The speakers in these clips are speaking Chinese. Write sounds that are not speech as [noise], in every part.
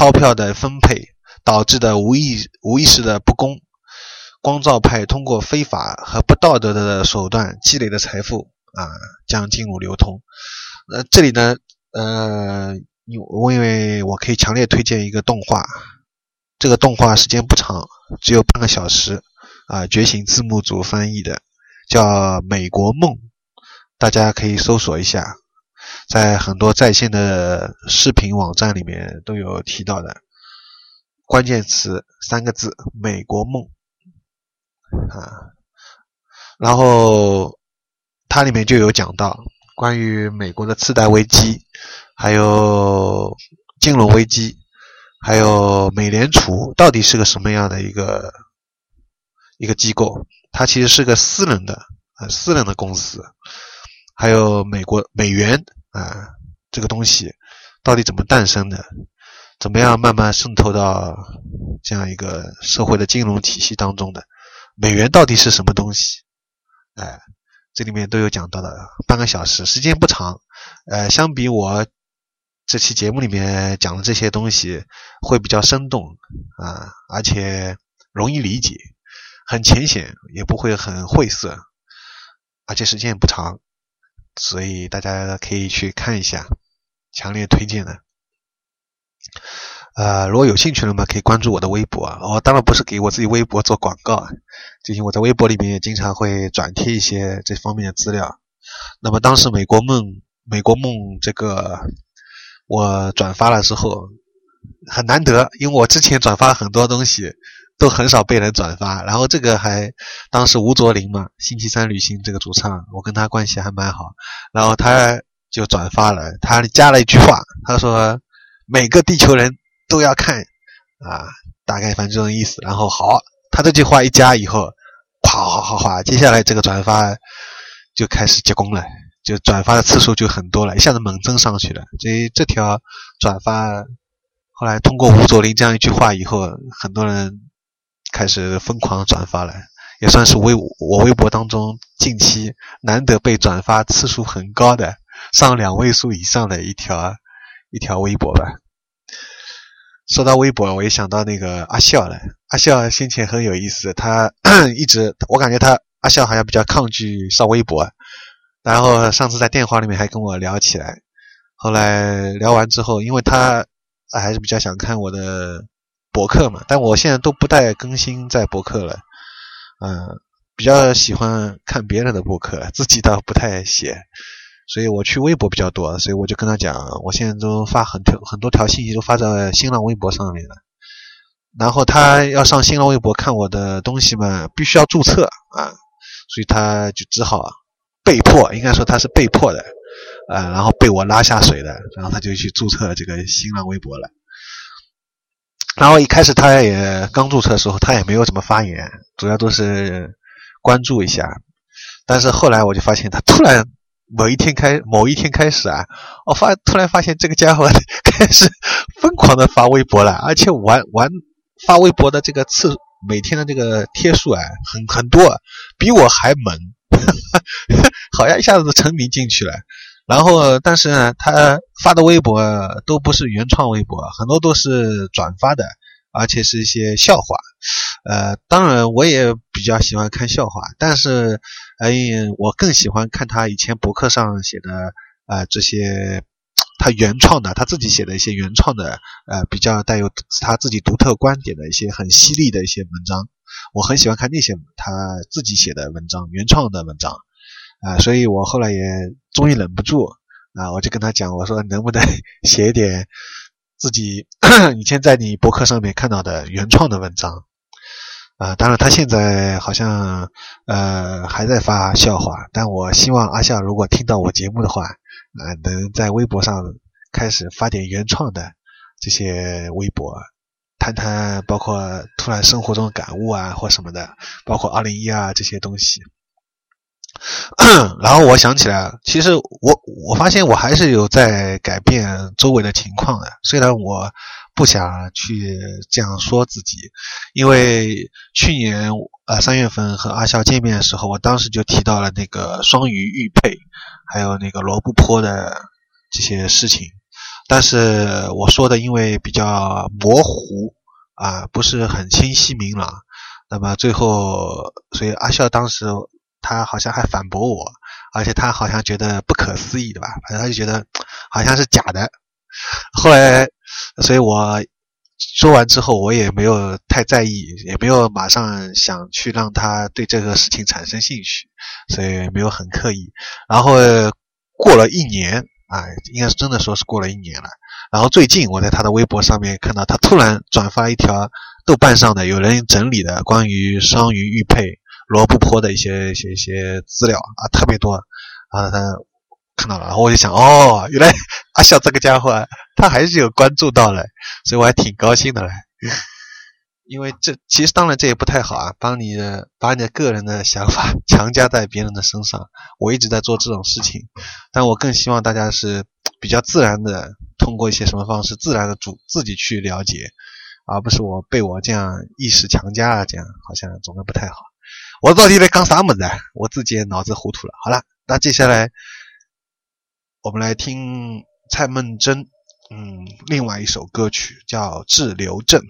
钞票的分配导致的无意无意识的不公。光照派通过非法和不道德的手段积累的财富啊，将进入流通。呃，这里呢，呃，因因为我可以强烈推荐一个动画，这个动画时间不长，只有半个小时啊，觉醒字幕组翻译的，叫《美国梦》，大家可以搜索一下，在很多在线的视频网站里面都有提到的，关键词三个字：美国梦。啊，然后它里面就有讲到关于美国的次贷危机，还有金融危机，还有美联储到底是个什么样的一个一个机构？它其实是个私人的啊，私人的公司。还有美国美元啊，这个东西到底怎么诞生的？怎么样慢慢渗透到这样一个社会的金融体系当中的？美元到底是什么东西？哎，这里面都有讲到的，半个小时，时间不长。呃，相比我这期节目里面讲的这些东西，会比较生动啊，而且容易理解，很浅显，也不会很晦涩，而且时间也不长，所以大家可以去看一下，强烈推荐的。呃，如果有兴趣的嘛，可以关注我的微博啊。我当然不是给我自己微博做广告啊，最近我在微博里面也经常会转贴一些这方面的资料。那么当时《美国梦》《美国梦》这个我转发了之后，很难得，因为我之前转发很多东西都很少被人转发，然后这个还当时吴卓林嘛，星期三旅行这个主唱，我跟他关系还蛮好，然后他就转发了，他加了一句话，他说每个地球人。都要看啊，大概反正这种意思。然后好，他这句话一加以后，哗哗哗哗，接下来这个转发就开始结功了，就转发的次数就很多了，一下子猛增上去了。所以这条转发后来通过吴卓林这样一句话以后，很多人开始疯狂转发了，也算是微我微博当中近期难得被转发次数很高的上两位数以上的一条一条微博吧。说到微博，我也想到那个阿笑了。阿笑先前很有意思，他 [clears throat] 一直我感觉他阿笑好像比较抗拒上微博，然后上次在电话里面还跟我聊起来。后来聊完之后，因为他还是比较想看我的博客嘛，但我现在都不带更新在博客了，嗯，比较喜欢看别人的博客，自己倒不太写。所以我去微博比较多，所以我就跟他讲，我现在都发很条很多条信息都发在新浪微博上面了。然后他要上新浪微博看我的东西嘛，必须要注册啊，所以他就只好被迫，应该说他是被迫的啊，然后被我拉下水的，然后他就去注册这个新浪微博了。然后一开始他也刚注册的时候，他也没有怎么发言，主要都是关注一下。但是后来我就发现他突然。某一天开，某一天开始啊，我发突然发现这个家伙 [laughs] 开始疯狂的发微博了，而且玩玩发微博的这个次，每天的这个贴数啊，很很多，比我还猛，[laughs] 好像一下子沉迷进去了。然后，但是呢，他发的微博都不是原创微博，很多都是转发的，而且是一些笑话。呃，当然我也比较喜欢看笑话，但是，哎，我更喜欢看他以前博客上写的啊这些他原创的，他自己写的一些原创的，呃，比较带有他自己独特观点的一些很犀利的一些文章，我很喜欢看那些他自己写的文章，原创的文章，啊，所以我后来也终于忍不住啊，我就跟他讲，我说能不能 [laughs] 写一点自己 [coughs] 以前在你博客上面看到的原创的文章。啊，当然，他现在好像呃还在发笑话，但我希望阿笑如果听到我节目的话，啊，能在微博上开始发点原创的这些微博，谈谈包括突然生活中的感悟啊或什么的，包括二零一啊这些东西。[clears throat] 然后我想起来，其实我我发现我还是有在改变周围的情况的，虽然我。不想去这样说自己，因为去年呃三月份和阿笑见面的时候，我当时就提到了那个双鱼玉佩，还有那个罗布泊的这些事情。但是我说的因为比较模糊啊，不是很清晰明朗，那么最后，所以阿笑当时他好像还反驳我，而且他好像觉得不可思议，对吧？反正他就觉得好像是假的。后来，所以我说完之后，我也没有太在意，也没有马上想去让他对这个事情产生兴趣，所以没有很刻意。然后过了一年。啊，应该是真的说是过了一年了。然后最近我在他的微博上面看到他突然转发一条豆瓣上的有人整理的关于双鱼玉佩罗布泊的一些一些一些资料啊，特别多。然后他看到了，然后我就想，哦，原来阿笑这个家伙他还是有关注到了，所以我还挺高兴的嘞。因为这其实当然这也不太好啊，帮你把你的个人的想法 [laughs] 强加在别人的身上。我一直在做这种事情，但我更希望大家是比较自然的，通过一些什么方式，自然的主自己去了解，而不是我被我这样意识强加啊，这样好像总的不太好。我到底在讲啥么子？我自己也脑子糊涂了。好了，那接下来我们来听蔡梦真，嗯，另外一首歌曲叫《滞留症》。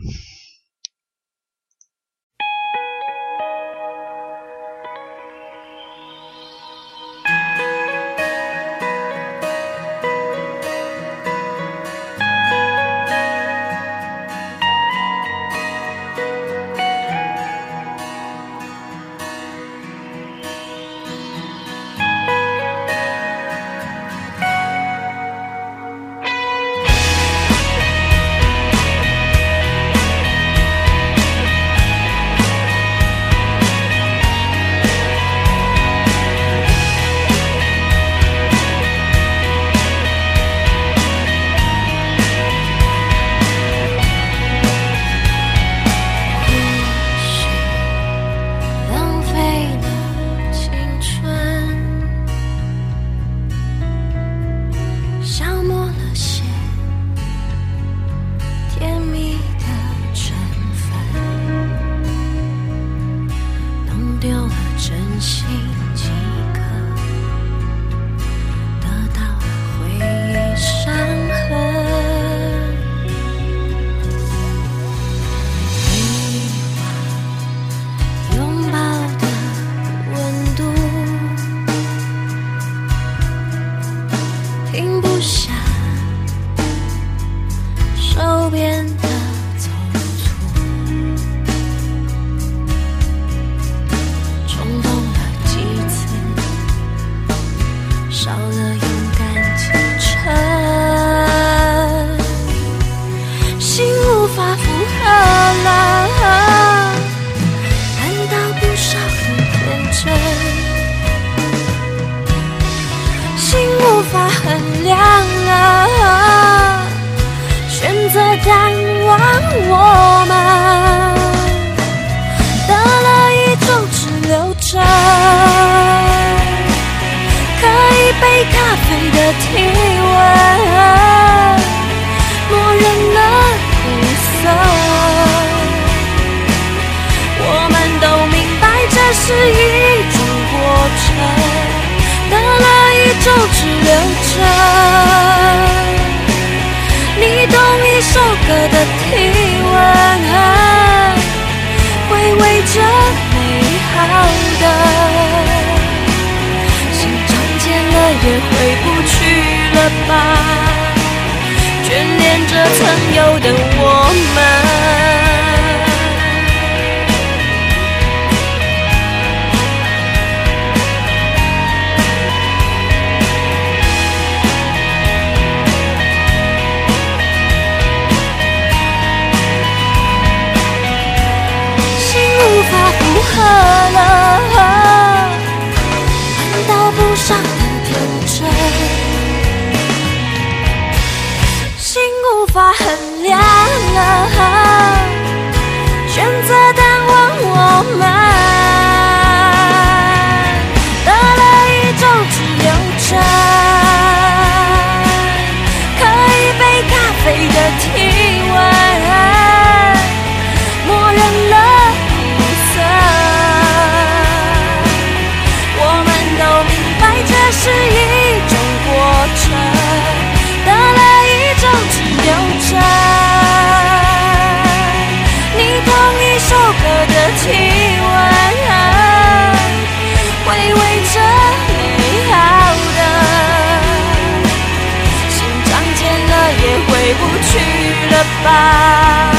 吧，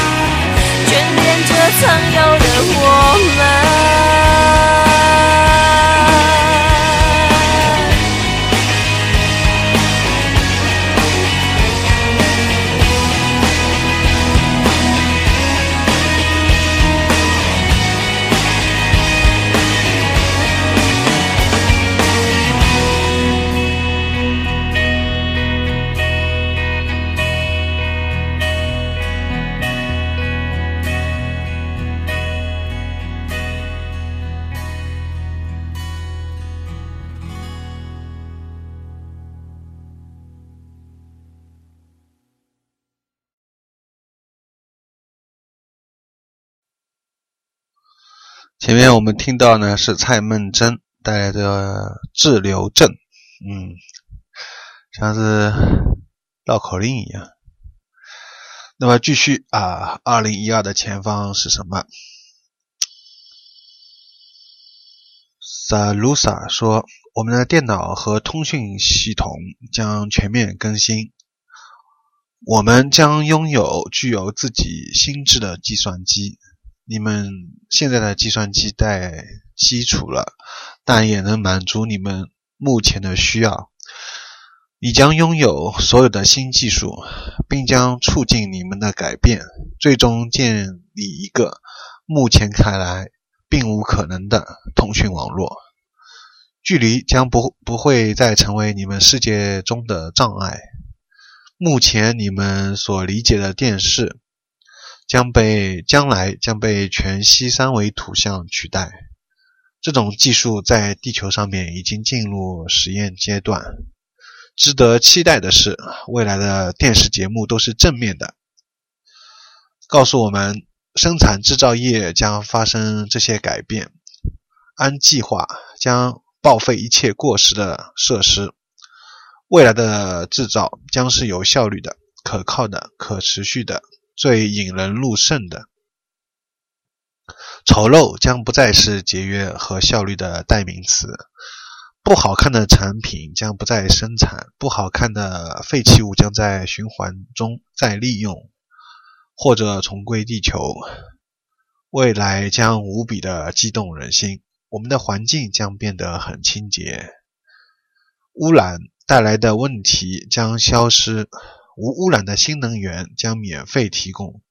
眷恋着曾有前面我们听到呢是蔡梦真带来的《滞留症》，嗯，像是绕口令一样。那么继续啊，二零一二的前方是什么？Salusa 说，我们的电脑和通讯系统将全面更新，我们将拥有具有自己心智的计算机。你们现在的计算机带基础了，但也能满足你们目前的需要。你将拥有所有的新技术，并将促进你们的改变，最终建立一个目前看来并无可能的通讯网络。距离将不不会再成为你们世界中的障碍。目前你们所理解的电视。将被将来将被全息三维图像取代。这种技术在地球上面已经进入实验阶段。值得期待的是，未来的电视节目都是正面的，告诉我们生产制造业将发生这些改变。按计划将报废一切过时的设施。未来的制造将是有效率的、可靠的、可持续的。最引人入胜的，丑陋将不再是节约和效率的代名词。不好看的产品将不再生产，不好看的废弃物将在循环中再利用，或者重归地球。未来将无比的激动人心。我们的环境将变得很清洁，污染带来的问题将消失。无污染的新能源将免费提供，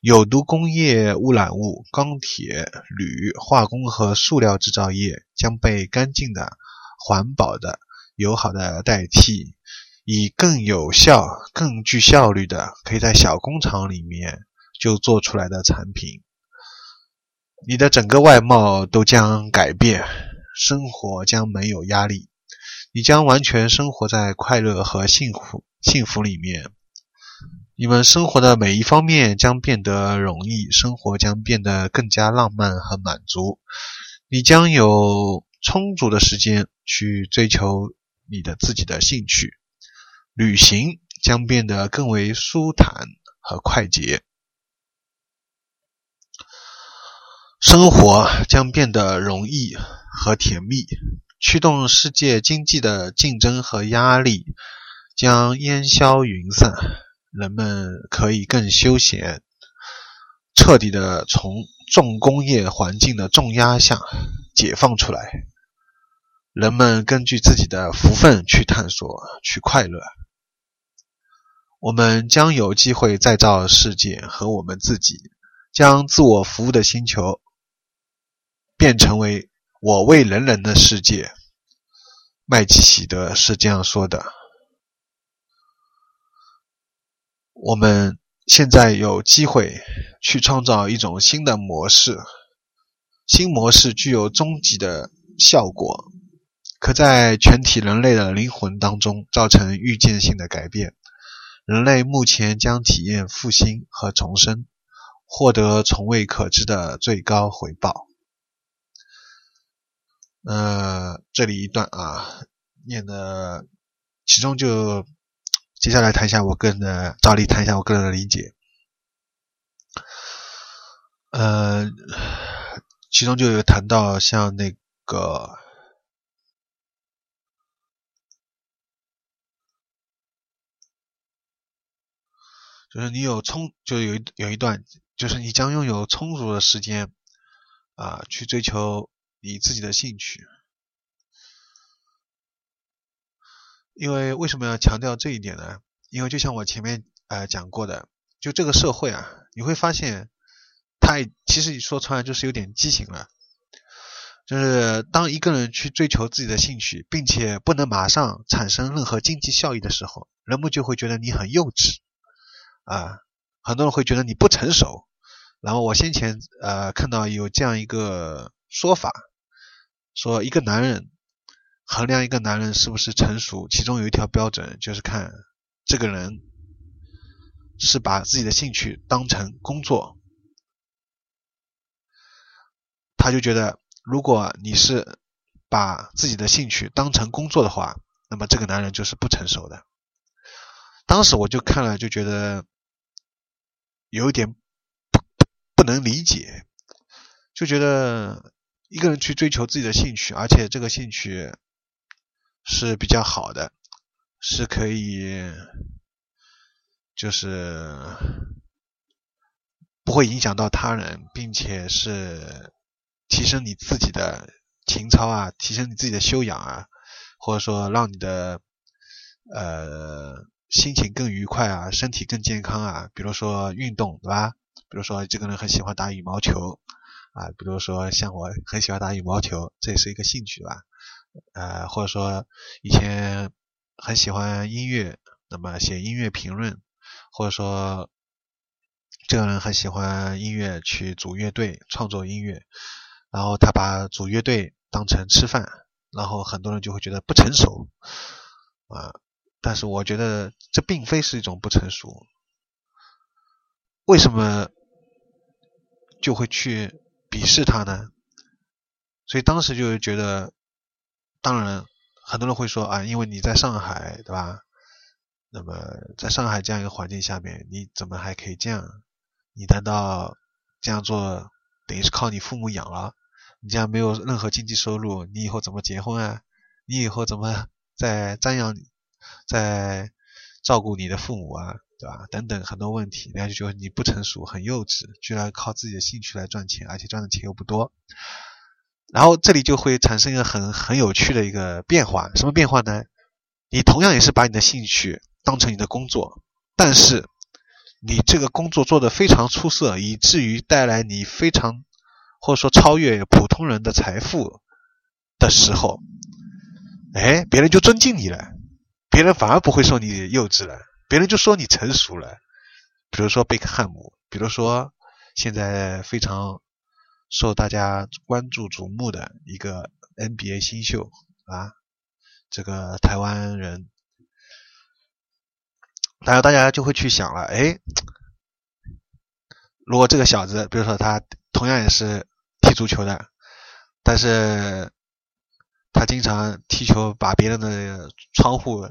有毒工业污染物、钢铁、铝、化工和塑料制造业将被干净的、环保的、友好的代替，以更有效、更具效率的，可以在小工厂里面就做出来的产品。你的整个外貌都将改变，生活将没有压力，你将完全生活在快乐和幸福。幸福里面，你们生活的每一方面将变得容易，生活将变得更加浪漫和满足。你将有充足的时间去追求你的自己的兴趣，旅行将变得更为舒坦和快捷，生活将变得容易和甜蜜。驱动世界经济的竞争和压力。将烟消云散，人们可以更休闲，彻底的从重工业环境的重压下解放出来。人们根据自己的福分去探索，去快乐。我们将有机会再造世界和我们自己，将自我服务的星球变成为我为人人的世界。麦基喜德是这样说的。我们现在有机会去创造一种新的模式，新模式具有终极的效果，可在全体人类的灵魂当中造成预见性的改变。人类目前将体验复兴和重生，获得从未可知的最高回报。呃，这里一段啊，念的其中就。接下来谈一下我个人的，照例谈一下我个人的理解。呃，其中就有谈到像那个，就是你有充，就有一有一段，就是你将拥有充足的时间啊，去追求你自己的兴趣。因为为什么要强调这一点呢？因为就像我前面呃讲过的，就这个社会啊，你会发现，它其实你说穿了就是有点畸形了。就是当一个人去追求自己的兴趣，并且不能马上产生任何经济效益的时候，人们就会觉得你很幼稚啊，很多人会觉得你不成熟。然后我先前呃看到有这样一个说法，说一个男人衡量一个男人是不是成熟，其中有一条标准就是看这个人是把自己的兴趣当成工作，他就觉得。如果你是把自己的兴趣当成工作的话，那么这个男人就是不成熟的。当时我就看了，就觉得有一点不不能理解，就觉得一个人去追求自己的兴趣，而且这个兴趣是比较好的，是可以就是不会影响到他人，并且是。提升你自己的情操啊，提升你自己的修养啊，或者说让你的呃心情更愉快啊，身体更健康啊。比如说运动，对吧？比如说这个人很喜欢打羽毛球啊，比如说像我很喜欢打羽毛球，这也是一个兴趣吧。呃，或者说以前很喜欢音乐，那么写音乐评论，或者说这个人很喜欢音乐，去组乐队创作音乐。然后他把组乐队当成吃饭，然后很多人就会觉得不成熟啊。但是我觉得这并非是一种不成熟。为什么就会去鄙视他呢？所以当时就觉得，当然很多人会说啊，因为你在上海，对吧？那么在上海这样一个环境下面，你怎么还可以这样？你难道这样做等于是靠你父母养了？你这样没有任何经济收入，你以后怎么结婚啊？你以后怎么在瞻仰、在照顾你的父母啊？对吧？等等很多问题，人家就觉得你不成熟、很幼稚，居然靠自己的兴趣来赚钱，而且赚的钱又不多。然后这里就会产生一个很很有趣的一个变化，什么变化呢？你同样也是把你的兴趣当成你的工作，但是你这个工作做得非常出色，以至于带来你非常。或者说超越普通人的财富的时候，哎，别人就尊敬你了，别人反而不会说你幼稚了，别人就说你成熟了。比如说贝克汉姆，比如说现在非常受大家关注瞩目的一个 NBA 新秀啊，这个台湾人，然后大家就会去想了，哎，如果这个小子，比如说他同样也是。踢足球的，但是他经常踢球把别人的窗户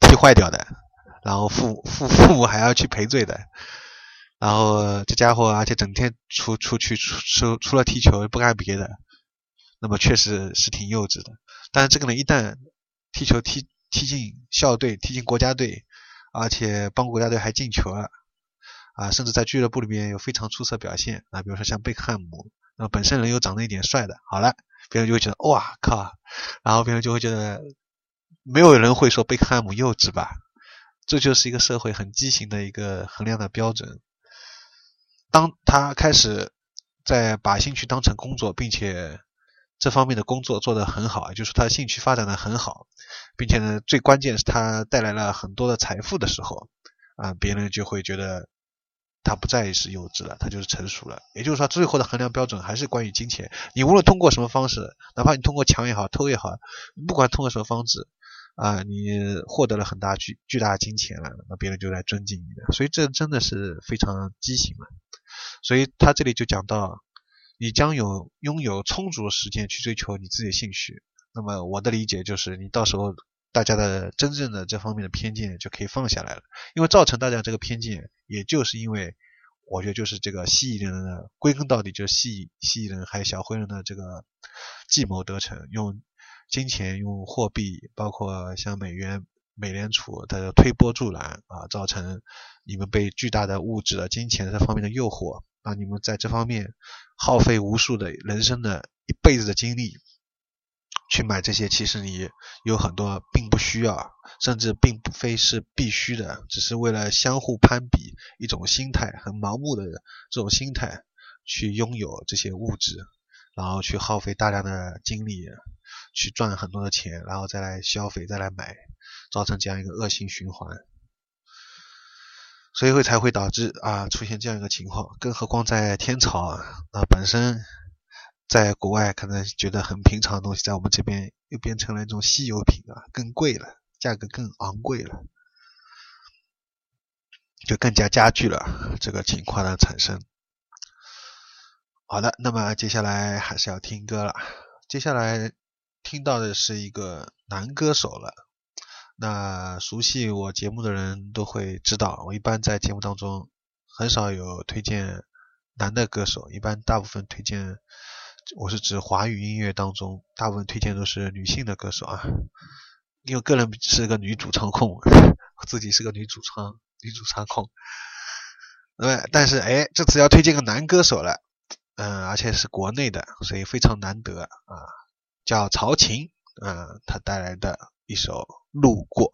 踢坏掉的，然后父父父母还要去赔罪的，然后这家伙而且整天出出去出出除了踢球不干别的，那么确实是挺幼稚的。但是这个人一旦踢球踢踢进校队，踢进国家队，而且帮国家队还进球了。啊，甚至在俱乐部里面有非常出色表现啊，比如说像贝克汉姆，那本身人又长得一点帅的，好了，别人就会觉得哇靠，然后别人就会觉得没有人会说贝克汉姆幼稚吧？这就是一个社会很畸形的一个衡量的标准。当他开始在把兴趣当成工作，并且这方面的工作做得很好，就是他的兴趣发展的很好，并且呢，最关键是他带来了很多的财富的时候，啊，别人就会觉得。他不再是幼稚了，他就是成熟了。也就是说，最后的衡量标准还是关于金钱。你无论通过什么方式，哪怕你通过抢也好、偷也好，不管通过什么方式，啊，你获得了很大巨巨大的金钱了，那别人就来尊敬你了。所以这真的是非常畸形了。所以他这里就讲到，你将有拥有充足的时间去追求你自己的兴趣。那么我的理解就是，你到时候。大家的真正的这方面的偏见就可以放下来了，因为造成大家这个偏见，也就是因为我觉得就是这个蜥蜴人的归根到底就是蜥蜴蜥蜴人还有小灰人的这个计谋得逞，用金钱、用货币，包括像美元美联储的推波助澜啊，造成你们被巨大的物质的金钱这方面的诱惑，让你们在这方面耗费无数的人生的一辈子的精力去买这些，其实你有很多并不需要，甚至并不非是必须的，只是为了相互攀比一种心态，很盲目的这种心态去拥有这些物质，然后去耗费大量的精力。去赚很多的钱，然后再来消费，再来买，造成这样一个恶性循环，所以会才会导致啊出现这样一个情况。更何况在天朝啊，那本身在国外可能觉得很平常的东西，在我们这边又变成了一种稀有品啊，更贵了，价格更昂贵了，就更加加剧了这个情况的产生。好的，那么接下来还是要听歌了，接下来。听到的是一个男歌手了。那熟悉我节目的人都会知道，我一般在节目当中很少有推荐男的歌手，一般大部分推荐，我是指华语音乐当中大部分推荐都是女性的歌手啊。因为个人是个女主唱控，[laughs] 自己是个女主唱女主唱控。那么，但是哎，这次要推荐个男歌手了，嗯，而且是国内的，所以非常难得啊。叫曹琴，啊，他带来的一首《路过》。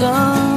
sun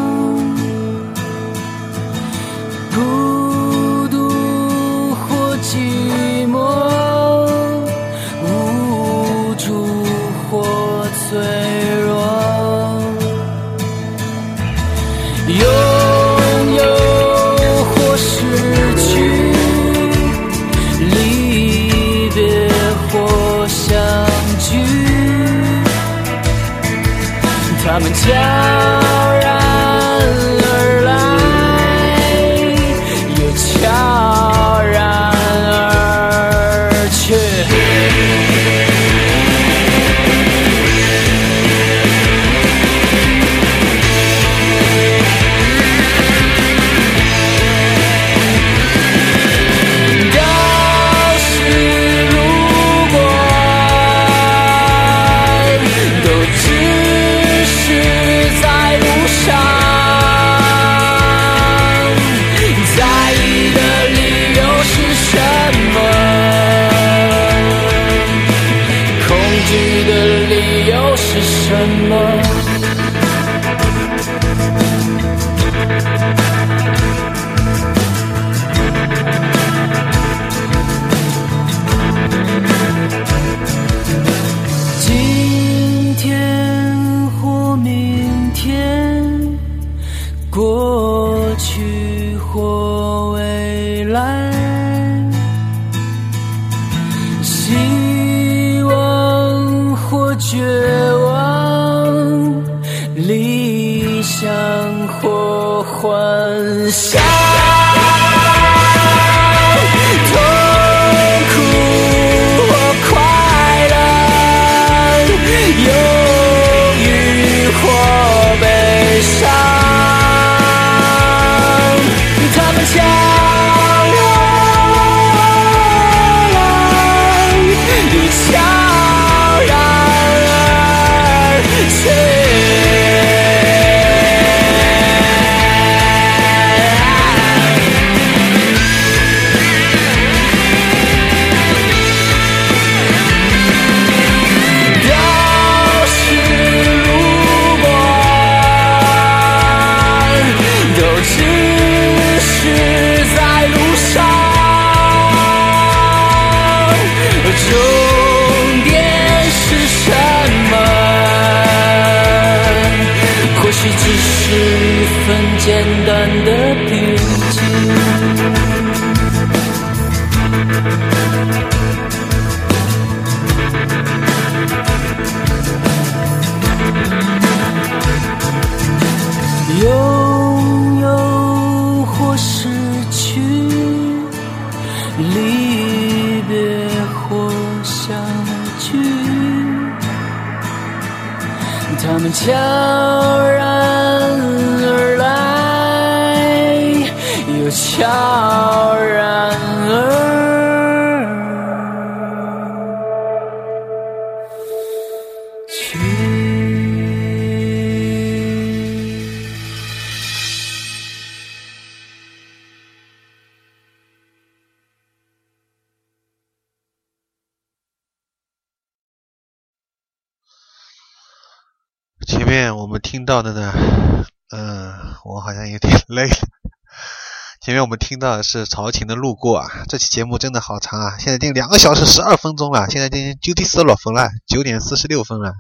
的是朝秦的《路过》啊，这期节目真的好长啊，现在已经两个小时十二分钟了，现在已经九点四十六分了，九点四十六分了。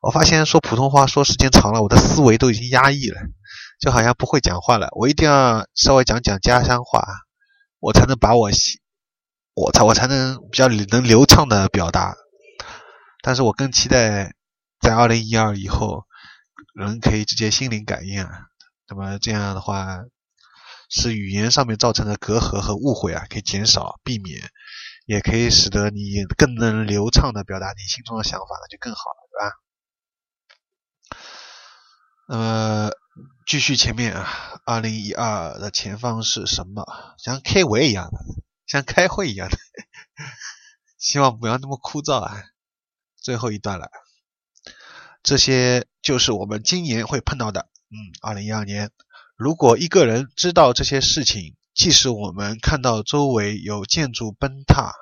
我发现说普通话说时间长了，我的思维都已经压抑了，就好像不会讲话了。我一定要稍微讲讲家乡话，我才能把我我才我才能比较能流畅的表达。但是我更期待在二零一二以后，人可以直接心灵感应啊。那么这样的话，使语言上面造成的隔阂和误会啊可以减少避免，也可以使得你更能流畅的表达你心中的想法，那就更好了，对吧？那么继续前面啊，二零一二的前方是什么？像开会一样的，像开会一样的，[laughs] 希望不要那么枯燥啊。最后一段了，这些就是我们今年会碰到的。嗯，二零一二年，如果一个人知道这些事情，即使我们看到周围有建筑崩塌，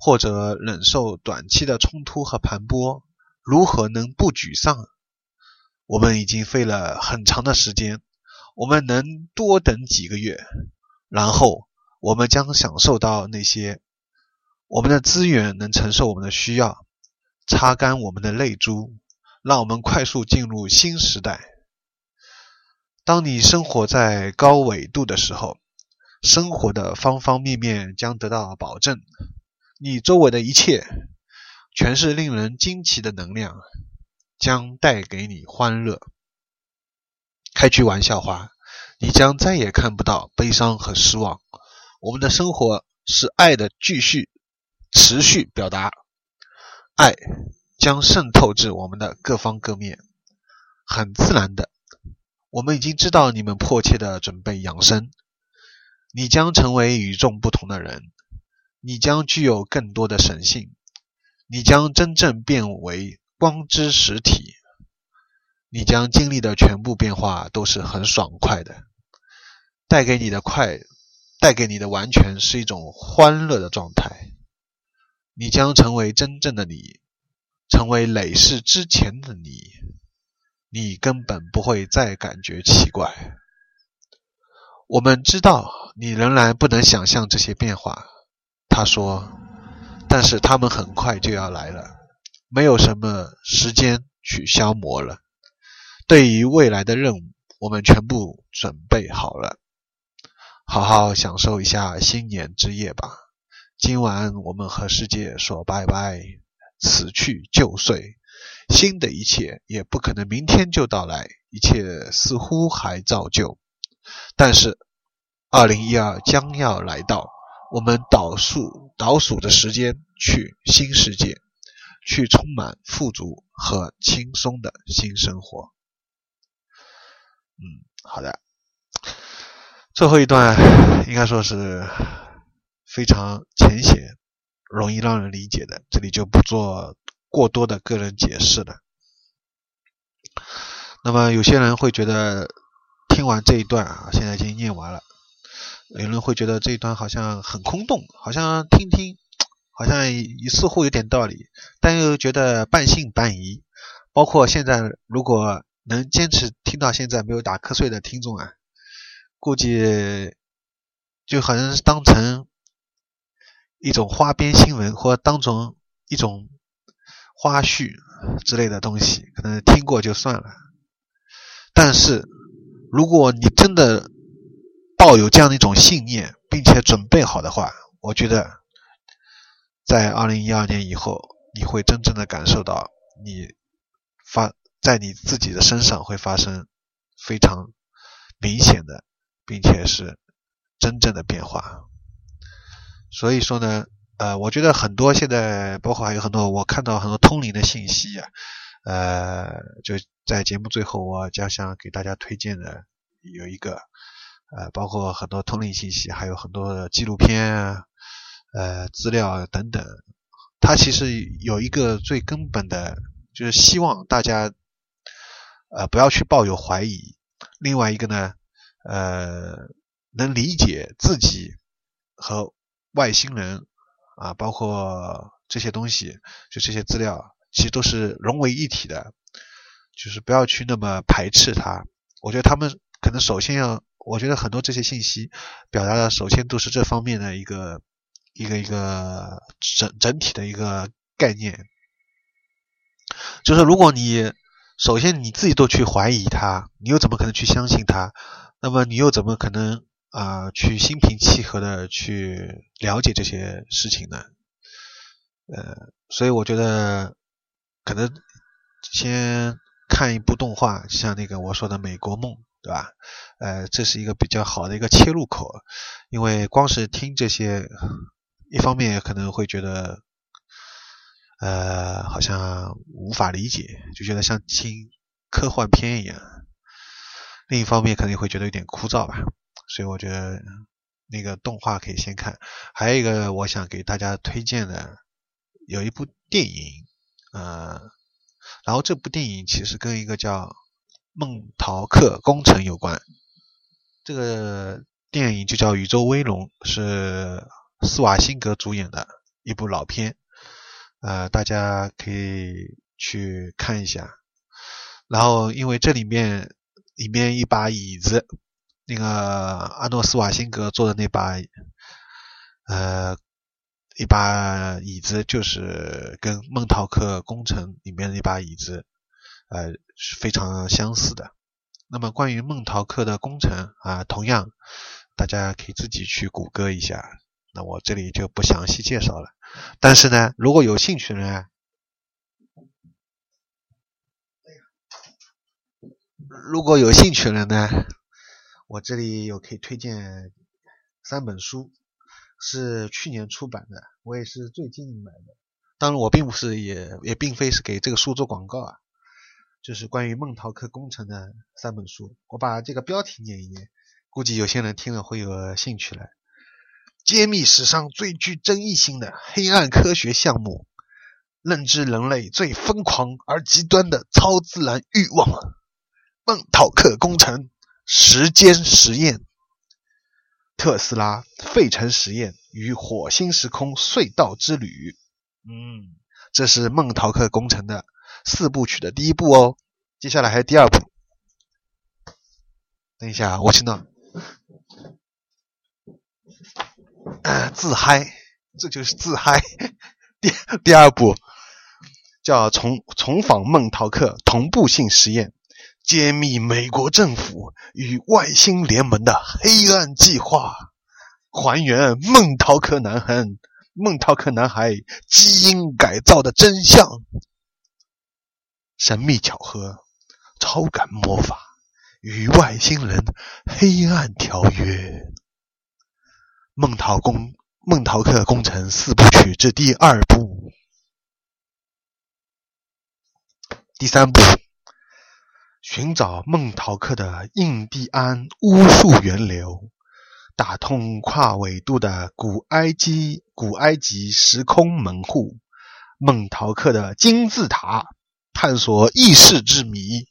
或者忍受短期的冲突和盘剥，如何能不沮丧？我们已经费了很长的时间，我们能多等几个月，然后我们将享受到那些我们的资源能承受我们的需要。擦干我们的泪珠，让我们快速进入新时代。当你生活在高纬度的时候，生活的方方面面将得到保证。你周围的一切，全是令人惊奇的能量，将带给你欢乐。开句玩笑话，你将再也看不到悲伤和失望。我们的生活是爱的继续、持续表达。爱将渗透至我们的各方各面，很自然的。我们已经知道你们迫切的准备养生，你将成为与众不同的人，你将具有更多的神性，你将真正变为光之实体，你将经历的全部变化都是很爽快的，带给你的快，带给你的完全是一种欢乐的状态。你将成为真正的你，成为累世之前的你，你根本不会再感觉奇怪。我们知道你仍然不能想象这些变化，他说，但是他们很快就要来了，没有什么时间去消磨了。对于未来的任务，我们全部准备好了，好好享受一下新年之夜吧。今晚我们和世界说拜拜，此去就岁，新的一切也不可能明天就到来，一切似乎还照旧。但是，二零一二将要来到，我们倒数倒数的时间去新世界，去充满富足和轻松的新生活。嗯，好的，最后一段应该说是。非常浅显，容易让人理解的，这里就不做过多的个人解释了。那么有些人会觉得听完这一段啊，现在已经念完了，有人会觉得这一段好像很空洞，好像听听，好像似乎有点道理，但又觉得半信半疑。包括现在，如果能坚持听到现在没有打瞌睡的听众啊，估计就好像是当成。一种花边新闻，或当成一种花絮之类的东西，可能听过就算了。但是，如果你真的抱有这样的一种信念，并且准备好的话，我觉得，在二零一二年以后，你会真正的感受到，你发在你自己的身上会发生非常明显的，并且是真正的变化。所以说呢，呃，我觉得很多现在包括还有很多我看到很多通灵的信息啊，呃，就在节目最后我将想给大家推荐的有一个，呃，包括很多通灵信息，还有很多纪录片啊，呃，资料等等。它其实有一个最根本的，就是希望大家呃不要去抱有怀疑。另外一个呢，呃，能理解自己和外星人啊，包括这些东西，就这些资料，其实都是融为一体的。就是不要去那么排斥它。我觉得他们可能首先要，我觉得很多这些信息表达的首先都是这方面的一个一个一个整整体的一个概念。就是如果你首先你自己都去怀疑它，你又怎么可能去相信它？那么你又怎么可能啊去心平气和的去了解这些事情呢？呃，所以我觉得可能先。看一部动画，像那个我说的《美国梦》，对吧？呃，这是一个比较好的一个切入口，因为光是听这些，一方面可能会觉得，呃，好像无法理解，就觉得像听科幻片一样；另一方面可能会觉得有点枯燥吧。所以我觉得那个动画可以先看。还有一个我想给大家推荐的，有一部电影，呃。然后这部电影其实跟一个叫梦陶克工程有关。这个电影就叫《宇宙威龙》，是斯瓦辛格主演的一部老片，呃，大家可以去看一下。然后因为这里面里面一把椅子，那个阿诺斯瓦辛格坐的那把，呃。一把椅子就是跟孟陶克工程里面的那把椅子，呃，是非常相似的。那么关于孟陶克的工程啊，同样大家可以自己去谷歌一下，那我这里就不详细介绍了。但是呢，如果有兴趣的人，如果有兴趣的人呢，我这里有可以推荐三本书。是去年出版的，我也是最近买的。当然，我并不是，也也并非是给这个书做广告啊。就是关于孟陶克工程的三本书，我把这个标题念一念，估计有些人听了会有兴趣来。揭秘史上最具争议性的黑暗科学项目，认知人类最疯狂而极端的超自然欲望——孟陶克工程时间实验。特斯拉费城实验与火星时空隧道之旅，嗯，这是梦陶克工程的四部曲的第一部哦。接下来还有第二部。等一下，我听到，自嗨，这就是自嗨。第第二部叫重重访梦陶克同步性实验。揭秘美国政府与外星联盟的黑暗计划，还原孟桃克男孩孟桃克男孩基因改造的真相，神秘巧合、超感魔法与外星人黑暗条约，孟桃工孟桃克工程四部曲之第二部，第三部。寻找孟陶克的印第安巫术源流，打通跨纬度的古埃及古埃及时空门户，孟陶克的金字塔，探索意识之谜，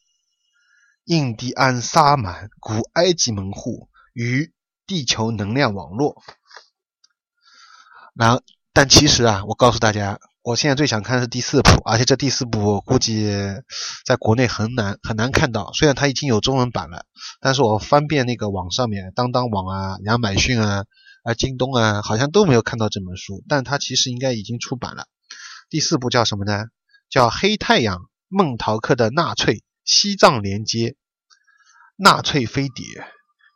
印第安萨满古埃及门户与地球能量网络。然，但其实啊，我告诉大家。我现在最想看的是第四部，而且这第四部估计在国内很难很难看到。虽然它已经有中文版了，但是我翻遍那个网上面，当当网啊、亚马逊啊、啊京东啊，好像都没有看到这本书。但它其实应该已经出版了。第四部叫什么呢？叫《黑太阳：孟陶克的纳粹西藏连接纳粹飞碟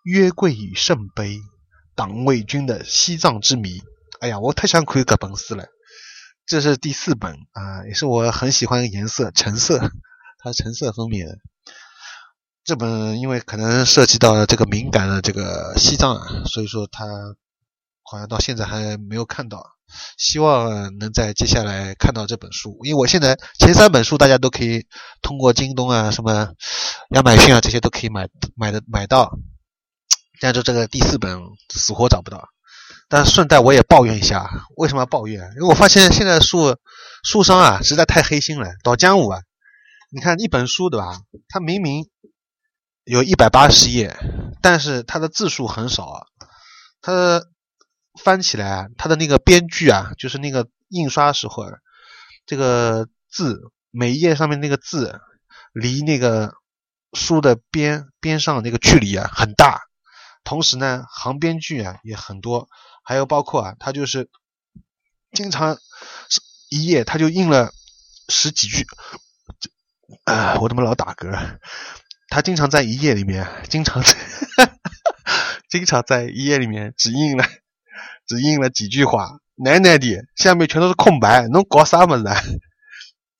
约柜与圣杯党卫军的西藏之谜》。哎呀，我太想看这本书了。这是第四本啊，也是我很喜欢的颜色，橙色，它橙色封面。这本因为可能涉及到了这个敏感的这个西藏啊，所以说它好像到现在还没有看到。希望能在接下来看到这本书，因为我现在前三本书大家都可以通过京东啊、什么亚马逊啊这些都可以买买的买到。但是这个第四本死活找不到。但顺带我也抱怨一下，为什么要抱怨？因为我发现现在书书商啊实在太黑心了，倒江湖啊！你看一本书对吧？它明明有一百八十页，但是它的字数很少啊。它翻起来，它的那个边距啊，就是那个印刷时候，这个字每一页上面那个字离那个书的边边上那个距离啊很大，同时呢行边距啊也很多。还有包括啊，他就是经常一页他就印了十几句，啊，我怎么老打嗝？他经常在一页里面，经常哈哈哈经常在一页里面只印了只印了几句话，奶奶的，下面全都是空白，能搞啥么子？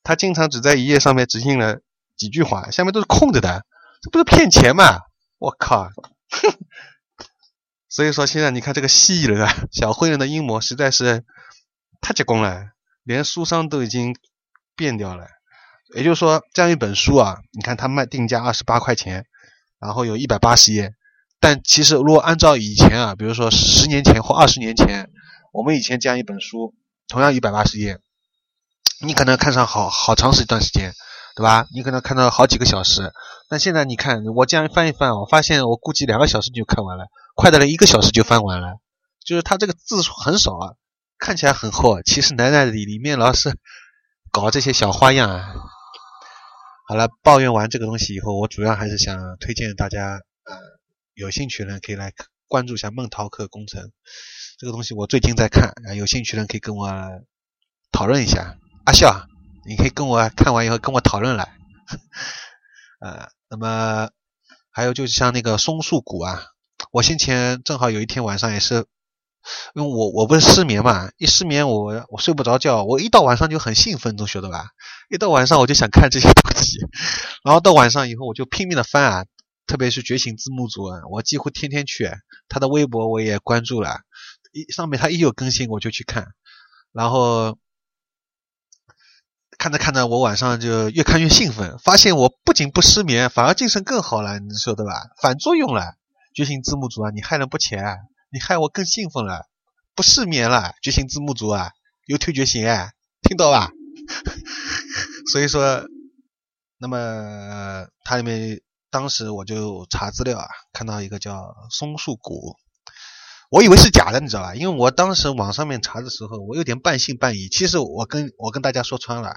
他经常只在一页上面只印了几句话，下面都是空着的，这不是骗钱吗？我靠！哼所以说，现在你看这个蜥蜴人啊，小灰人的阴谋实在是太结棍了，连书商都已经变掉了。也就是说，这样一本书啊，你看它卖定价二十八块钱，然后有一百八十页，但其实如果按照以前啊，比如说十年前或二十年前，我们以前这样一本书，同样一百八十页，你可能看上好好长时一段时间。对吧？你可能看到好几个小时，但现在你看我这样翻一翻，我发现我估计两个小时就看完了，快的了一个小时就翻完了。就是它这个字数很少啊，看起来很厚，其实奶奶里里面老是搞这些小花样啊。好了，抱怨完这个东西以后，我主要还是想推荐大家，呃，有兴趣的人可以来关注一下梦涛客工程这个东西。我最近在看，啊，有兴趣的人可以跟我讨论一下。阿笑。你可以跟我看完以后跟我讨论来，[laughs] 呃，那么还有就是像那个松树谷啊，我先前正好有一天晚上也是，因为我我不是失眠嘛，一失眠我我睡不着觉，我一到晚上就很兴奋，都晓得吧？一到晚上我就想看这些东西，[laughs] 然后到晚上以后我就拼命的翻啊，特别是觉醒字幕组，我几乎天天去，他的微博我也关注了，一上面他一有更新我就去看，然后。看着看着，我晚上就越看越兴奋，发现我不仅不失眠，反而精神更好了，你说对吧？反作用了，觉醒字幕组啊，你害人不浅，你害我更兴奋了，不失眠了，觉醒字幕组啊，有退觉醒哎，听到吧？[laughs] 所以说，那么它里面当时我就查资料啊，看到一个叫松树谷，我以为是假的，你知道吧？因为我当时网上面查的时候，我有点半信半疑。其实我跟我跟大家说穿了。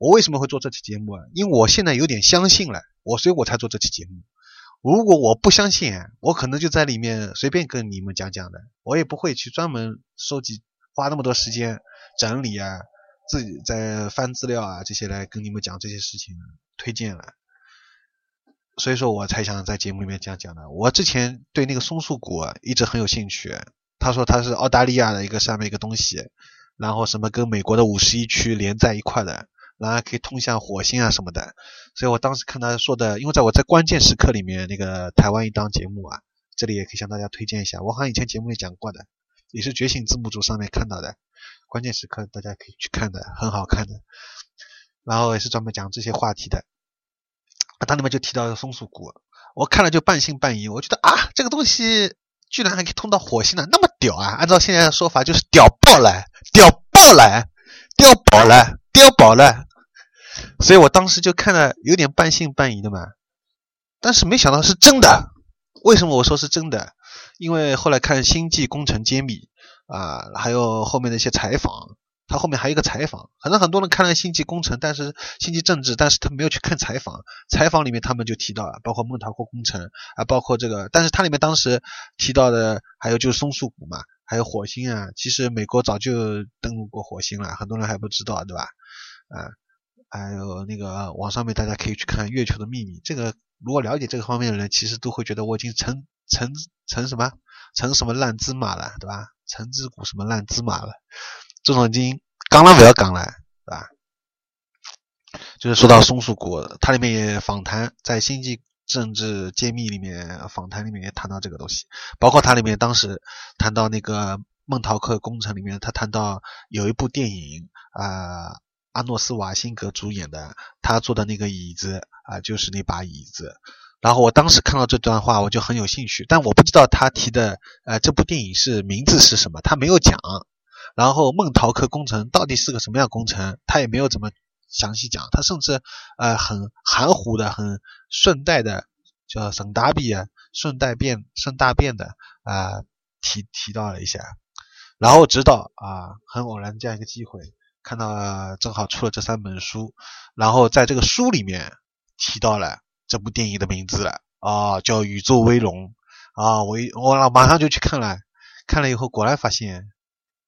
我为什么会做这期节目啊？因为我现在有点相信了，我所以我才做这期节目。如果我不相信，我可能就在里面随便跟你们讲讲的，我也不会去专门收集，花那么多时间整理啊，自己在翻资料啊这些来跟你们讲这些事情，推荐了。所以说我才想在节目里面讲讲的。我之前对那个松树谷一直很有兴趣，他说他是澳大利亚的一个上面一个东西，然后什么跟美国的五十一区连在一块的。然后可以通向火星啊什么的，所以我当时看他说的，因为在我在关键时刻里面那个台湾一档节目啊，这里也可以向大家推荐一下，我好像以前节目里讲过的，也是觉醒字幕组上面看到的，关键时刻大家可以去看的，很好看的，然后也是专门讲这些话题的，啊，他里面就提到松鼠谷，我看了就半信半疑，我觉得啊这个东西居然还可以通到火星呢，那么屌啊，按照现在的说法就是屌爆了，屌爆了，屌爆了，屌爆了。所以我当时就看了有点半信半疑的嘛，但是没想到是真的。为什么我说是真的？因为后来看《星际工程揭秘》啊，还有后面的一些采访，他后面还有一个采访。可能很多人看了《星际工程》，但是《星际政治》，但是他没有去看采访。采访里面他们就提到了，包括孟桃国工程啊，包括这个，但是它里面当时提到的还有就是松树谷嘛，还有火星啊。其实美国早就登陆过火星了，很多人还不知道，对吧？啊。还有那个网上面大家可以去看《月球的秘密》，这个如果了解这个方面的人，其实都会觉得我已经成成成什么成什么烂芝麻了，对吧？成之谷什么烂芝麻了？这种已经讲了不要讲了，对吧？就是说到松树谷，它里面也访谈，在《星际政治揭秘》里面访谈里面也谈到这个东西，包括它里面当时谈到那个孟陶克工程里面，他谈到有一部电影啊。阿诺斯瓦辛格主演的，他坐的那个椅子啊，就是那把椅子。然后我当时看到这段话，我就很有兴趣，但我不知道他提的呃这部电影是名字是什么，他没有讲。然后孟陶克工程到底是个什么样工程，他也没有怎么详细讲，他甚至呃很含糊的、很顺带的叫省大比啊，顺带便顺大便的啊提提到了一下。然后直到啊很偶然这样一个机会，看到正好出了这三本书，然后在这个书里面提到了这部电影的名字了啊，叫《宇宙威龙》啊，我我马上就去看了，看了以后果然发现。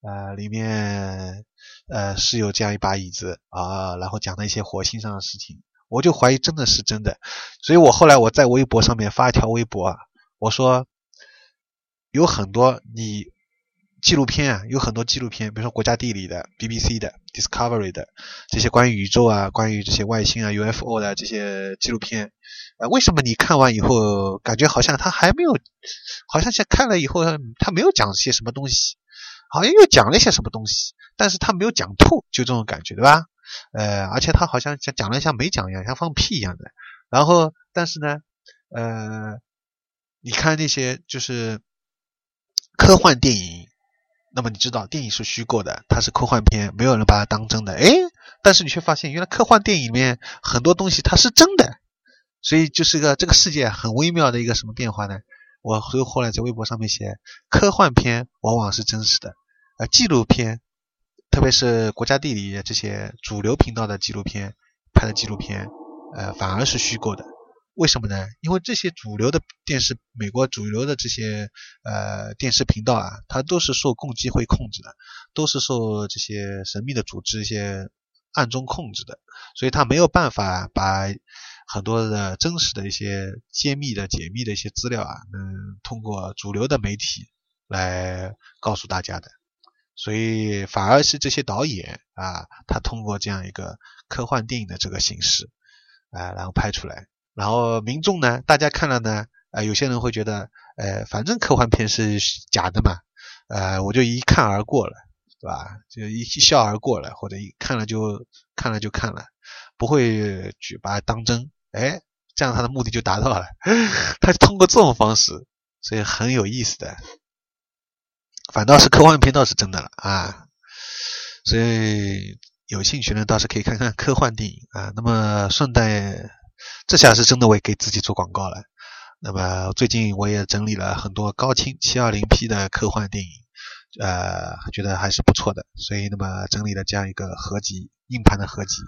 呃，里面呃是有这样一把椅子啊，然后讲了一些火星上的事情，我就怀疑真的是真的，所以我后来我在微博上面发一条微博啊，我说有很多你纪录片啊，有很多纪录片，比如说国家地理的、BBC 的、Discovery 的这些关于宇宙啊、关于这些外星啊、UFO 的这些纪录片，呃，为什么你看完以后感觉好像他还没有，好像像看了以后他没有讲些什么东西？好像又讲了一些什么东西，但是他没有讲透，就这种感觉，对吧？呃，而且他好像讲讲了像没讲一样，像放屁一样的。然后，但是呢，呃，你看那些就是科幻电影，那么你知道电影是虚构的，它是科幻片，没有人把它当真的。哎，但是你却发现，原来科幻电影里面很多东西它是真的，所以就是个这个世界很微妙的一个什么变化呢？我所以后来在微博上面写，科幻片往往是真实的。呃，纪录片，特别是国家地理这些主流频道的纪录片拍的纪录片，呃，反而是虚构的。为什么呢？因为这些主流的电视，美国主流的这些呃电视频道啊，它都是受共济会控制的，都是受这些神秘的组织一些暗中控制的，所以它没有办法把很多的真实的一些揭秘的解密的一些资料啊，能通过主流的媒体来告诉大家的。所以反而是这些导演啊，他通过这样一个科幻电影的这个形式啊，然后拍出来，然后民众呢，大家看了呢，呃，有些人会觉得，呃，反正科幻片是假的嘛，呃，我就一看而过了，对吧？就一笑而过了，或者一看了就看了就看了，不会去把它当真，哎，这样他的目的就达到了，[laughs] 他通过这种方式，所以很有意思的。反倒是科幻片倒是真的了啊，所以有兴趣呢倒是可以看看科幻电影啊。那么顺带，这下是真的为给自己做广告了。那么最近我也整理了很多高清 720P 的科幻电影，呃，觉得还是不错的，所以那么整理了这样一个合集，硬盘的合集。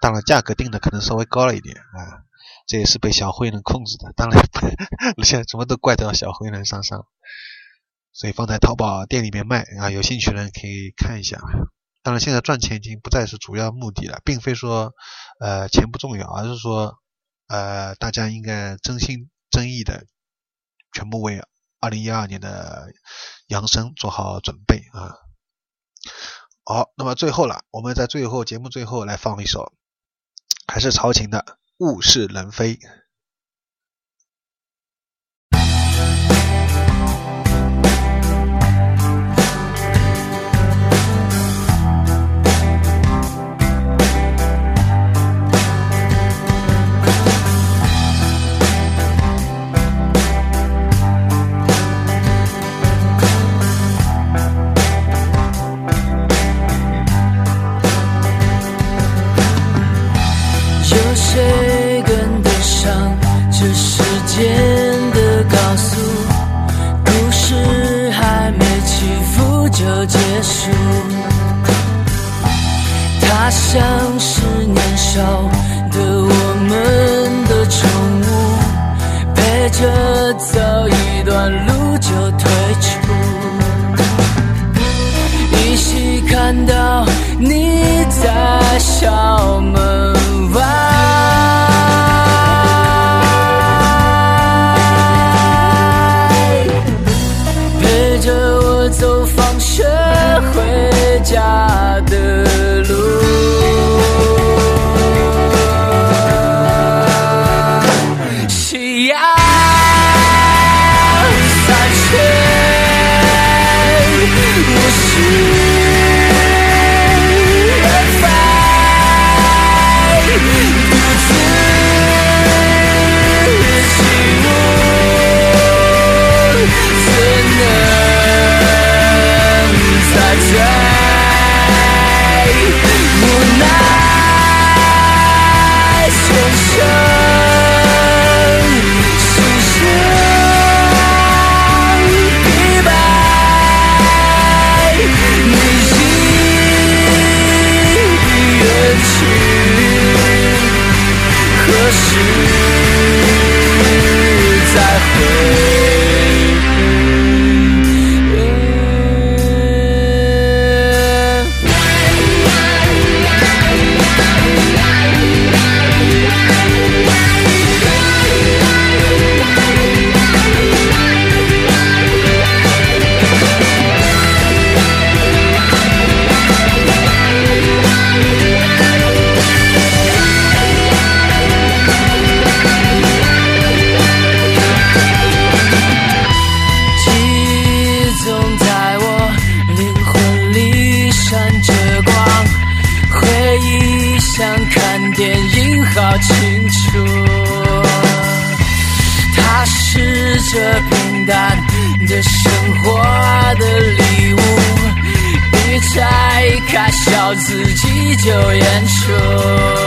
当然价格定的可能稍微高了一点啊，这也是被小灰人控制的。当然 [laughs] 现在什么都怪到小灰人身上。所以放在淘宝店里面卖啊，有兴趣的人可以看一下。当然，现在赚钱已经不再是主要目的了，并非说呃钱不重要，而是说呃大家应该真心真意的全部为二零一二年的扬升做好准备啊。好，那么最后了，我们在最后节目最后来放一首，还是曹琴的《物是人非》。像是年少的我们的宠物，陪着走一段路就退出，依稀看到你在校门外，陪着我走放学回家的。I've 依旧演出。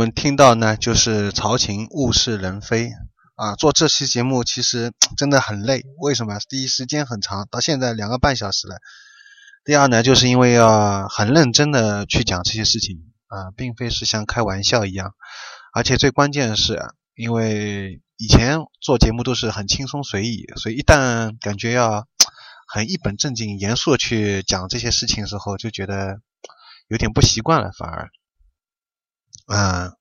我们听到呢，就是曹琴《物是人非》啊。做这期节目其实 [tsk] 真的很累，为什么？第一，时间很长，到现在两个半小时了。第二呢，就是因为要很认真的去讲这些事情啊，并非是像开玩笑一样。而且最关键的是，因为以前做节目都是很轻松随意，所以一旦感觉要 [tsk] 很一本正经、严肃去讲这些事情的时候，就觉得有点不习惯了，反而。嗯，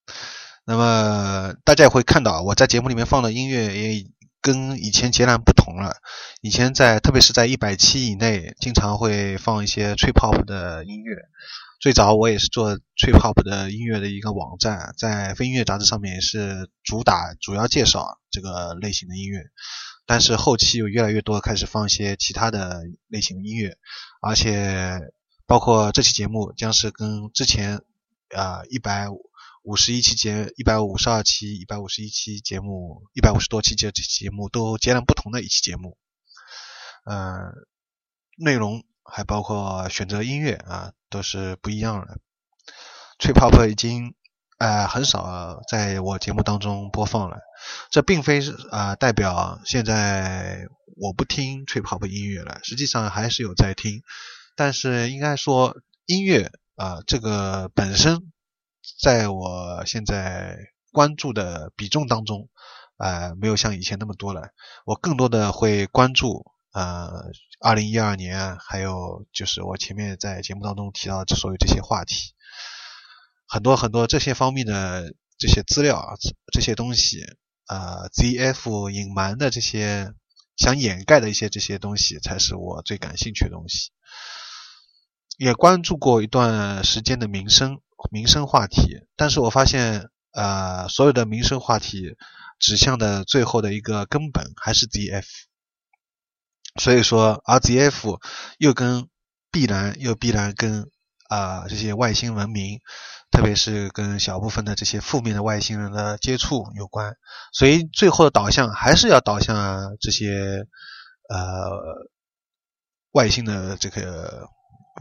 那么大家也会看到，我在节目里面放的音乐也跟以前截然不同了。以前在，特别是在一百期以内，经常会放一些 trip hop 的音乐。最早我也是做 trip hop 的音乐的一个网站，在非音乐杂志上面也是主打主要介绍这个类型的音乐。但是后期有越来越多开始放一些其他的类型的音乐，而且包括这期节目将是跟之前啊一百五十一期节、一百五十二期、一百五十一期节目、一百五十多期节这节目都截然不同的一期节目。呃，内容还包括选择音乐啊，都是不一样的。Trip Hop 已经呃很少在我节目当中播放了，这并非是啊代表现在我不听 Trip Hop 音乐了，实际上还是有在听，但是应该说音乐啊这个本身。在我现在关注的比重当中，呃，没有像以前那么多了。我更多的会关注，呃，二零一二年，还有就是我前面在节目当中提到的所有这些话题，很多很多这些方面的这些资料啊，这些东西，呃，ZF 隐瞒的这些想掩盖的一些这些东西，才是我最感兴趣的东西。也关注过一段时间的民生。民生话题，但是我发现，呃，所有的民生话题指向的最后的一个根本还是 ZF，所以说，而 ZF 又跟必然又必然跟啊这些外星文明，特别是跟小部分的这些负面的外星人的接触有关，所以最后的导向还是要导向这些呃外星的这个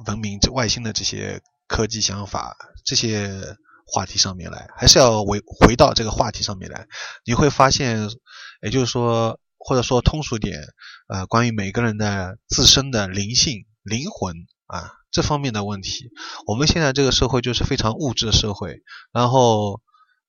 文明，这外星的这些。科技想法这些话题上面来，还是要回回到这个话题上面来。你会发现，也就是说，或者说通俗点，呃，关于每个人的自身的灵性、灵魂啊这方面的问题。我们现在这个社会就是非常物质的社会，然后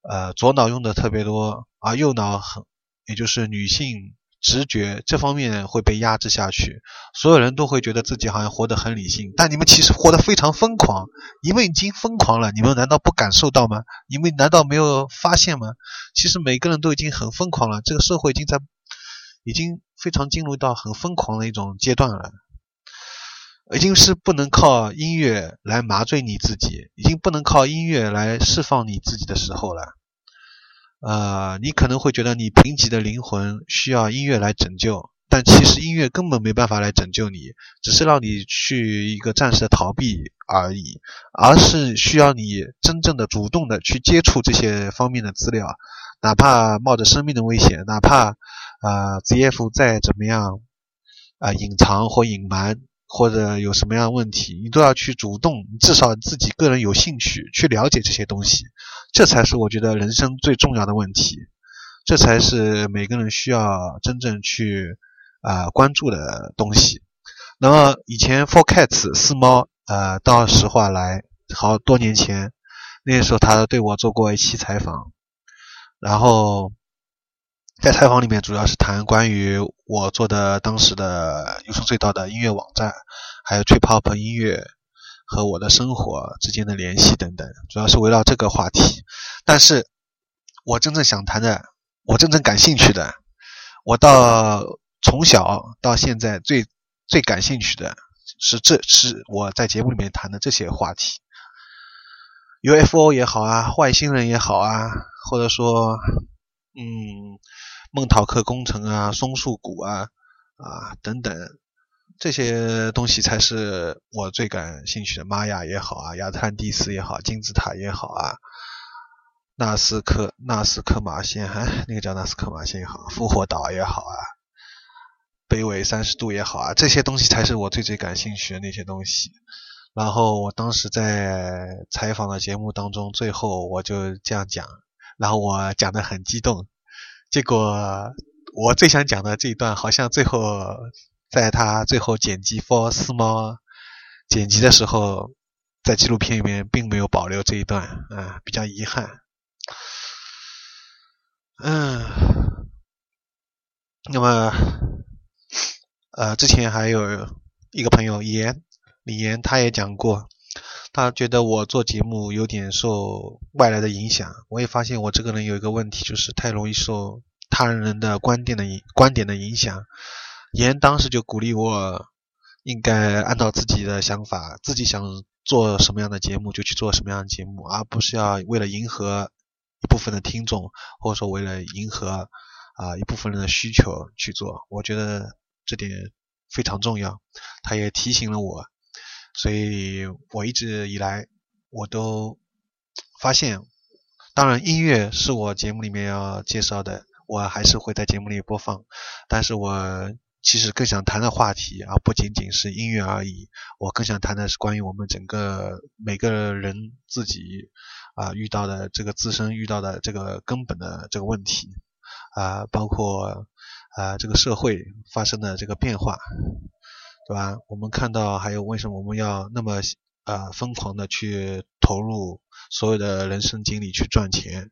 呃，左脑用的特别多，而右脑很，也就是女性。直觉这方面会被压制下去，所有人都会觉得自己好像活得很理性，但你们其实活得非常疯狂。你们已经疯狂了，你们难道不感受到吗？你们难道没有发现吗？其实每个人都已经很疯狂了，这个社会已经在，已经非常进入到很疯狂的一种阶段了，已经是不能靠音乐来麻醉你自己，已经不能靠音乐来释放你自己的时候了。呃，你可能会觉得你贫瘠的灵魂需要音乐来拯救，但其实音乐根本没办法来拯救你，只是让你去一个暂时的逃避而已，而是需要你真正的主动的去接触这些方面的资料，哪怕冒着生命的危险，哪怕啊 ZF 再怎么样啊隐藏或隐瞒。或者有什么样的问题，你都要去主动，至少自己个人有兴趣去了解这些东西，这才是我觉得人生最重要的问题，这才是每个人需要真正去啊关注的东西。那么以前 Four Cats 四猫呃到实话来好多年前，那时候他对我做过一期采访，然后。在采访里面，主要是谈关于我做的当时的有声隧道的音乐网站，还有 Trip Hop 音乐和我的生活之间的联系等等，主要是围绕这个话题。但是，我真正想谈的，我真正感兴趣的，我到从小到现在最最感兴趣的是，这是我在节目里面谈的这些话题，UFO 也好啊，外星人也好啊，或者说，嗯。孟陶克工程啊，松树谷啊，啊等等，这些东西才是我最感兴趣的。玛雅也好啊，亚特兰蒂斯也好，金字塔也好啊，纳斯克纳斯克马线，哎，那个叫纳斯克马线也好，复活岛也好啊，北纬三十度也好啊，这些东西才是我最最感兴趣的那些东西。然后我当时在采访的节目当中，最后我就这样讲，然后我讲的很激动。结果我最想讲的这一段，好像最后在他最后剪辑 For 四猫剪辑的时候，在纪录片里面并没有保留这一段，啊，比较遗憾。嗯，那么呃，之前还有一个朋友严李岩，他也讲过，他觉得我做节目有点受外来的影响。我也发现我这个人有一个问题，就是太容易受。他人的观点的影观点的影响，严当时就鼓励我，应该按照自己的想法，自己想做什么样的节目就去做什么样的节目，而不是要为了迎合一部分的听众，或者说为了迎合啊一部分人的需求去做。我觉得这点非常重要，他也提醒了我，所以我一直以来我都发现，当然音乐是我节目里面要介绍的。我还是会在节目里播放，但是我其实更想谈的话题啊，不仅仅是音乐而已。我更想谈的是关于我们整个每个人自己啊遇到的这个自身遇到的这个根本的这个问题啊，包括啊这个社会发生的这个变化，对吧？我们看到还有为什么我们要那么啊疯狂的去投入所有的人生精力去赚钱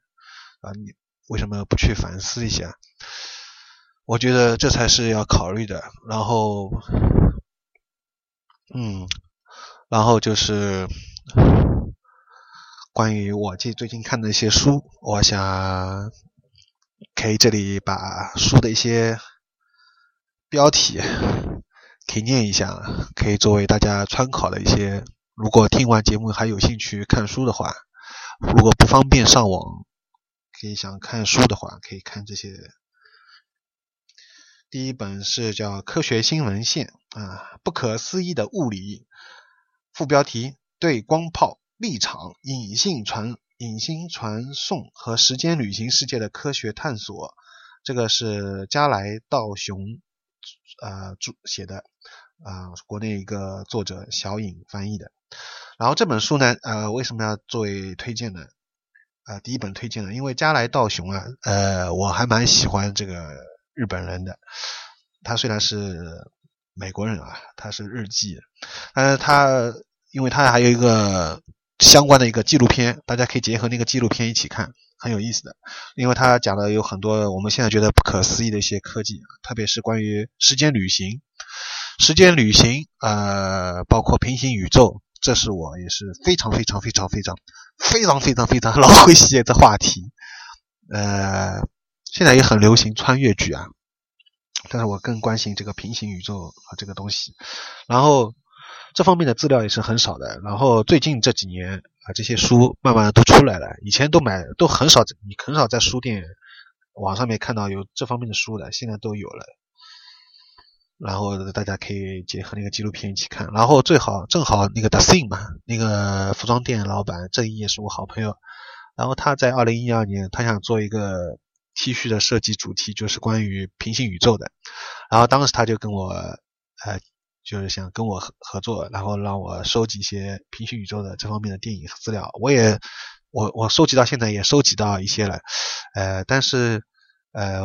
啊？你。为什么不去反思一下？我觉得这才是要考虑的。然后，嗯，然后就是关于我这最近看的一些书，我想可以这里把书的一些标题可以念一下，可以作为大家参考的一些。如果听完节目还有兴趣看书的话，如果不方便上网。可以想看书的话，可以看这些。第一本是叫《科学新闻线》啊，不可思议的物理。副标题：对光炮、立场、隐性传、隐形传送和时间旅行世界的科学探索。这个是加来道雄呃著写的啊，国内一个作者小颖翻译的。然后这本书呢，呃，为什么要作为推荐呢？啊，第一本推荐的，因为加来道雄啊，呃，我还蛮喜欢这个日本人的。他虽然是美国人啊，他是日记，但是他因为他还有一个相关的一个纪录片，大家可以结合那个纪录片一起看，很有意思的。因为他讲的有很多我们现在觉得不可思议的一些科技，特别是关于时间旅行、时间旅行，呃，包括平行宇宙，这是我也是非常非常非常非常非常非常非常 [laughs] 老会写的话题。呃，现在也很流行穿越剧啊。但是我更关心这个平行宇宙和这个东西，然后这方面的资料也是很少的。然后最近这几年啊，这些书慢慢的都出来了，以前都买都很少，你很少在书店网上面看到有这方面的书的，现在都有了。然后大家可以结合那个纪录片一起看，然后最好正好那个 The Thing 嘛，那个服装店老板郑毅也是我好朋友，然后他在二零一二年他想做一个。T 恤的设计主题就是关于平行宇宙的，然后当时他就跟我，呃，就是想跟我合合作，然后让我收集一些平行宇宙的这方面的电影资料。我也，我我收集到现在也收集到一些了，呃，但是，呃，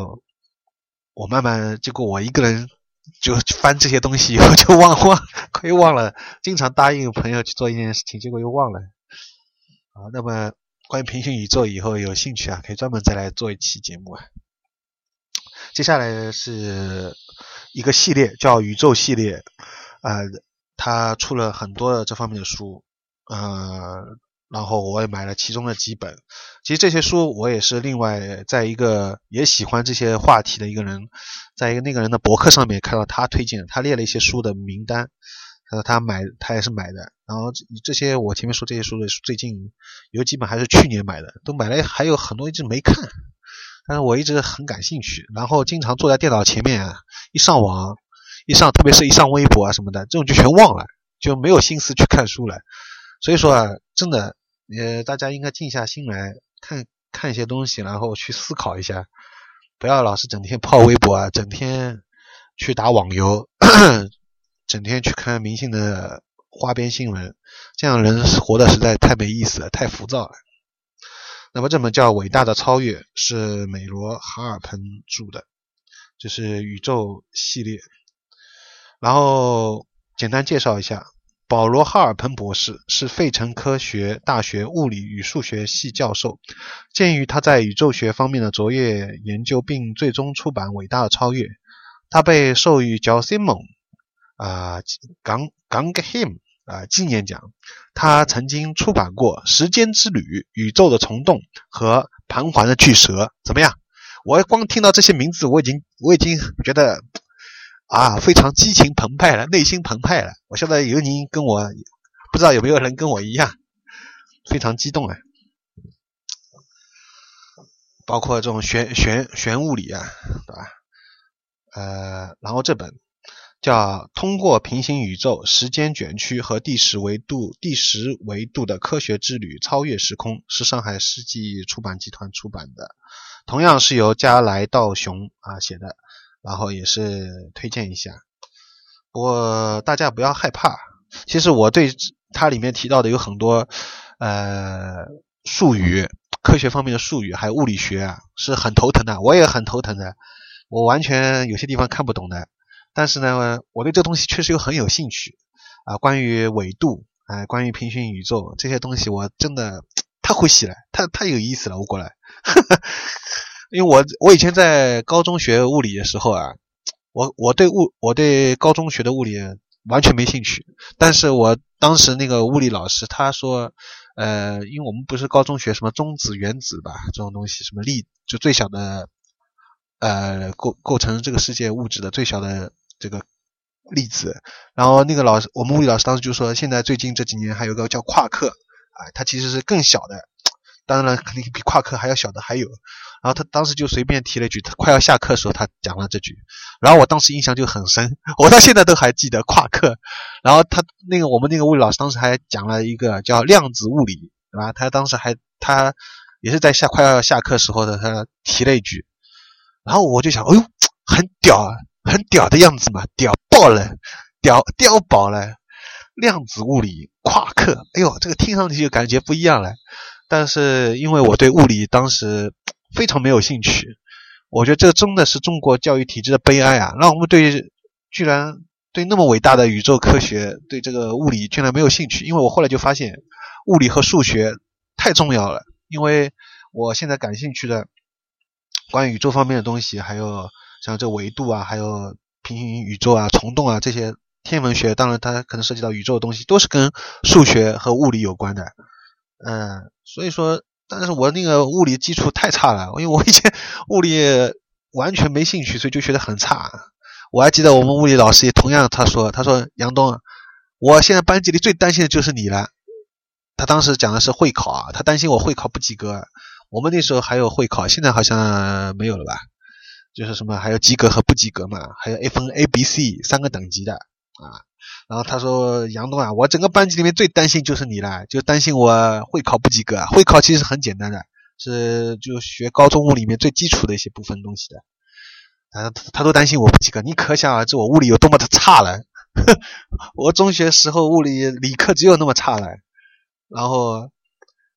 我慢慢结果我一个人就翻这些东西以后就忘忘，可又忘了，经常答应朋友去做一件事情，结果又忘了。啊，那么。关于平行宇宙，以后有兴趣啊，可以专门再来做一期节目啊。接下来是一个系列，叫宇宙系列，呃，他出了很多的这方面的书，呃，然后我也买了其中的几本。其实这些书我也是另外在一个也喜欢这些话题的一个人，在一个那个人的博客上面看到他推荐，他列了一些书的名单。他说，他买，他也是买的。然后这些我前面说这些书的，最近有几本还是去年买的，都买了，还有很多一直没看。但是我一直很感兴趣，然后经常坐在电脑前面啊，一上网，一上，特别是一上微博啊什么的，这种就全忘了，就没有心思去看书了。所以说啊，真的，呃，大家应该静下心来看看一些东西，然后去思考一下，不要老是整天泡微博啊，整天去打网游。[coughs] 整天去看明星的花边新闻，这样人活的实在太没意思了，太浮躁了。那么这本叫《伟大的超越》，是美罗哈尔彭著的，就是宇宙系列。然后简单介绍一下，保罗哈尔彭博士是费城科学大学物理与数学系教授。鉴于他在宇宙学方面的卓越研究，并最终出版《伟大的超越》，他被授予 j o s m o n 啊，冈冈格 him 啊纪念奖，他曾经出版过《时间之旅》《宇宙的虫洞》和《盘桓的巨蛇》。怎么样？我光听到这些名字，我已经我已经觉得啊，非常激情澎湃了，内心澎湃了。我现在有您跟我，不知道有没有人跟我一样，非常激动啊！包括这种玄玄玄物理啊，对吧？呃，然后这本。叫通过平行宇宙、时间卷曲和第十维度、第十维度的科学之旅，超越时空，是上海世纪出版集团出版的，同样是由加来道雄啊写的，然后也是推荐一下。我大家不要害怕，其实我对它里面提到的有很多呃术语，科学方面的术语，还有物理学啊，是很头疼的，我也很头疼的，我完全有些地方看不懂的。但是呢，我对这东西确实又很有兴趣啊。关于纬度，哎，关于平行宇宙这些东西，我真的太会写了，太太有意思了。我过来，[laughs] 因为我我以前在高中学物理的时候啊，我我对物我对高中学的物理完全没兴趣。但是我当时那个物理老师他说，呃，因为我们不是高中学什么中子、原子吧，这种东西，什么粒，就最小的，呃，构构成这个世界物质的最小的。这个例子，然后那个老师，我们物理老师当时就说，现在最近这几年还有个叫夸克，啊，它其实是更小的，当然肯定比夸克还要小的还有。然后他当时就随便提了一句，他快要下课的时候他讲了这句，然后我当时印象就很深，我到现在都还记得夸克。然后他那个我们那个物理老师当时还讲了一个叫量子物理，对吧？他当时还他也是在下快要下课时候的，他提了一句，然后我就想，哎呦，很屌啊！很屌的样子嘛，屌爆了，屌屌爆了！量子物理，夸克，哎呦，这个听上去就感觉不一样了。但是因为我对物理当时 [tsk] 非常没有兴趣，我觉得这真的是中国教育体制的悲哀啊！让我们对居然对那么伟大的宇宙科学，对这个物理居然没有兴趣。因为我后来就发现，物理和数学太重要了。因为我现在感兴趣的关于宇宙方面的东西，还有像这维度啊，还有平行宇宙啊、虫洞啊这些天文学，当然它可能涉及到宇宙的东西，都是跟数学和物理有关的。嗯，所以说。但是我那个物理基础太差了，因为我以前 [laughs] 物理完全没兴趣，所以就学得很差。我还记得我们物理老师也同样，他说：“他说杨东，我现在班级里最担心的就是你了。”他当时讲的是会考啊，他担心我会考不及格。我们那时候还有会考，现在好像没有了吧？就是什么还有及格和不及格嘛，还有 A 分 A、B、C 三个等级的啊。然后他说：“杨东啊，我整个班级里面最担心就是你了，就担心我会考不及格。会考其实很简单的，是就学高中物里面最基础的一些部分东西的。他他都担心我不及格，你可想而知我物理有多么的差了。[laughs] 我中学时候物理理科只有那么差了。然后，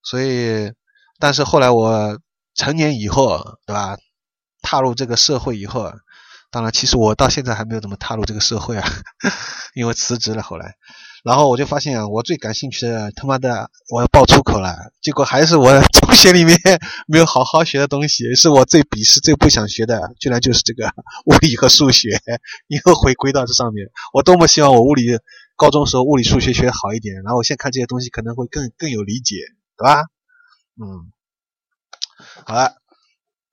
所以，但是后来我成年以后，对吧？踏入这个社会以后啊。”当然，其实我到现在还没有怎么踏入这个社会啊，[laughs] 因为辞职了。后来，然后我就发现啊，我最感兴趣的他妈的我要爆粗口了，结果还是我 [laughs] 中学里面 [laughs] 没有好好学的东西，是我最鄙视、最不想学的，居然就是这个物理和数学。又回归到这上面，我多么希望我物理高中时候物理、数学学好一点，然后我现在看这些东西可能会更更有理解，对吧？嗯，好了。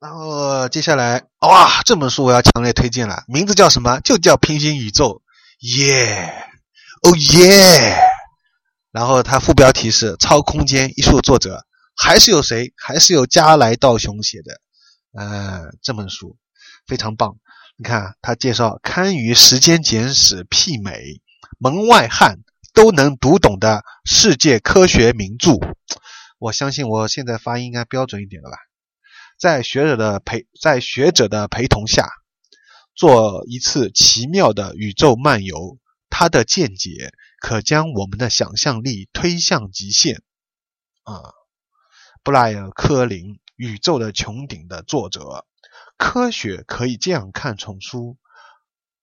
然后接下来，哇，这本书我要强烈推荐了，名字叫什么？就叫《平行宇宙》，耶，哦耶。然后它副标题是《超空间艺术》，作者还是有谁？还是有加来道雄写的。呃，这本书非常棒。你看，他介绍堪与《时间简史》媲美，门外汉都能读懂的世界科学名著。我相信我现在发音应该标准一点了吧。在学者的陪在学者的陪同下，做一次奇妙的宇宙漫游。他的见解可将我们的想象力推向极限。啊，布莱尔·科林，《宇宙的穹顶》的作者。科学可以这样看丛书：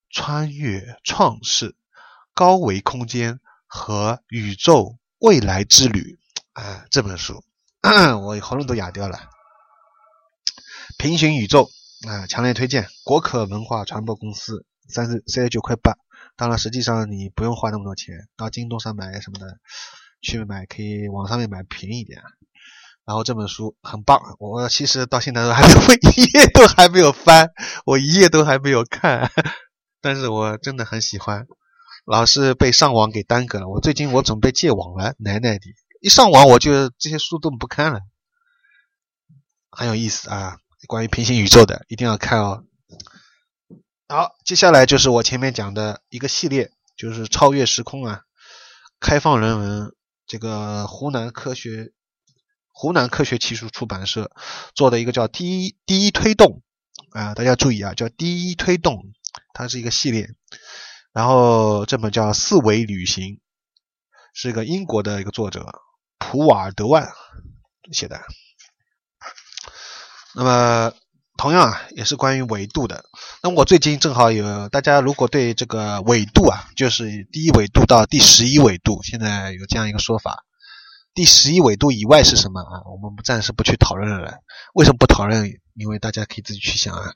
穿越创世、高维空间和宇宙未来之旅。啊，这本书 [coughs] 我喉咙都哑掉了。平行宇宙啊，强烈推荐！国可文化传播公司三十三十九块八。当然，实际上你不用花那么多钱，到京东上买什么的去买，可以网上面买便宜一点。然后这本书很棒，我其实到现在都还没有一页都还没有翻，我一页都还没有看，但是我真的很喜欢。老是被上网给耽搁了，我最近我准备戒网了，奶奶的！一上网我就这些书都不看了，很有意思啊。关于平行宇宙的，一定要看哦。好，接下来就是我前面讲的一个系列，就是超越时空啊，开放人文。这个湖南科学湖南科学技术出版社做的一个叫“第一第一推动”啊，大家注意啊，叫“第一推动”，它是一个系列。然后这本叫《四维旅行》，是一个英国的一个作者普瓦尔德万写的。那么，同样啊，也是关于纬度的。那么我最近正好有大家，如果对这个纬度啊，就是第一纬度到第十一纬度，现在有这样一个说法，第十一纬度以外是什么啊？我们暂时不去讨论了。为什么不讨论？因为大家可以自己去想啊。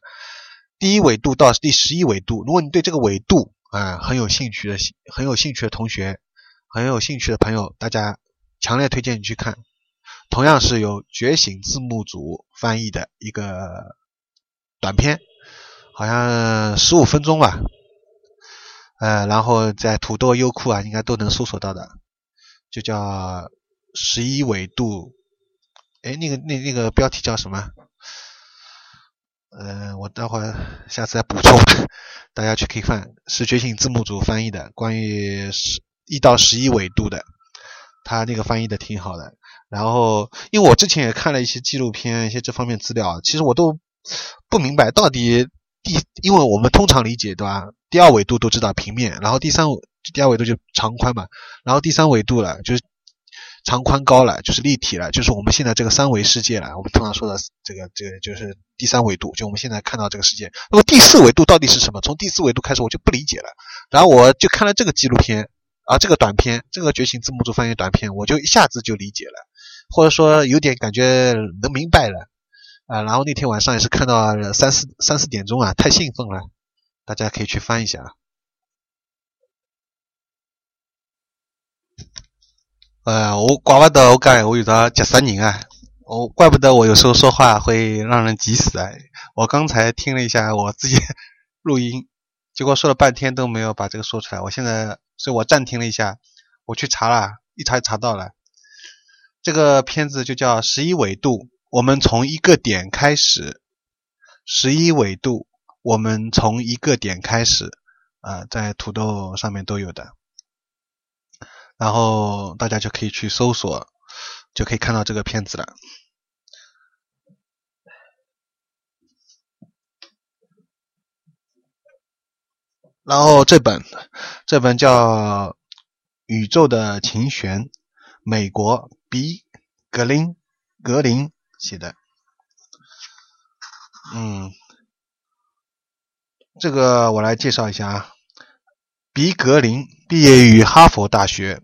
第一纬度到第十一纬度，如果你对这个纬度啊很有兴趣的、很有兴趣的同学、很有兴趣的朋友，大家强烈推荐你去看。同样是由觉醒字幕组翻译的一个短片，好像十五分钟吧，呃，然后在土豆、优酷啊，应该都能搜索到的，就叫十一纬度，哎，那个那那个标题叫什么？呃，我待会下次再补充，[laughs] 大家去可以看，是觉醒字幕组翻译的，关于十一到十一纬度的，他那个翻译的挺好的。然后，因为我之前也看了一些纪录片，一些这方面资料，其实我都不明白到底第，因为我们通常理解对吧？第二维度都知道平面，然后第三第二维度就长宽嘛，然后第三维度了就是长宽高了，就是立体了，就是我们现在这个三维世界了。我们通常说的这个这个就是第三维度，就我们现在看到这个世界。那么第四维度到底是什么？从第四维度开始我就不理解了。然后我就看了这个纪录片啊，这个短片，这个觉醒字幕组翻译短片，我就一下子就理解了，或者说有点感觉能明白了啊。然后那天晚上也是看到三四三四点钟啊，太兴奋了，大家可以去翻一下。呃，我怪不得我讲我遇到急死人啊！我怪不得我有时候说话会让人急死啊！我刚才听了一下我自己 [laughs] 录音，结果说了半天都没有把这个说出来。我现在，所以我暂停了一下，我去查了，一查查到了，这个片子就叫《十一纬度》，我们从一个点开始，十一纬度，我们从一个点开始，啊，在土豆上面都有的。然后大家就可以去搜索，就可以看到这个片子了。然后这本，这本叫《宇宙的琴弦》，美国比格林格林写的。嗯，这个我来介绍一下啊。比格林毕业于哈佛大学，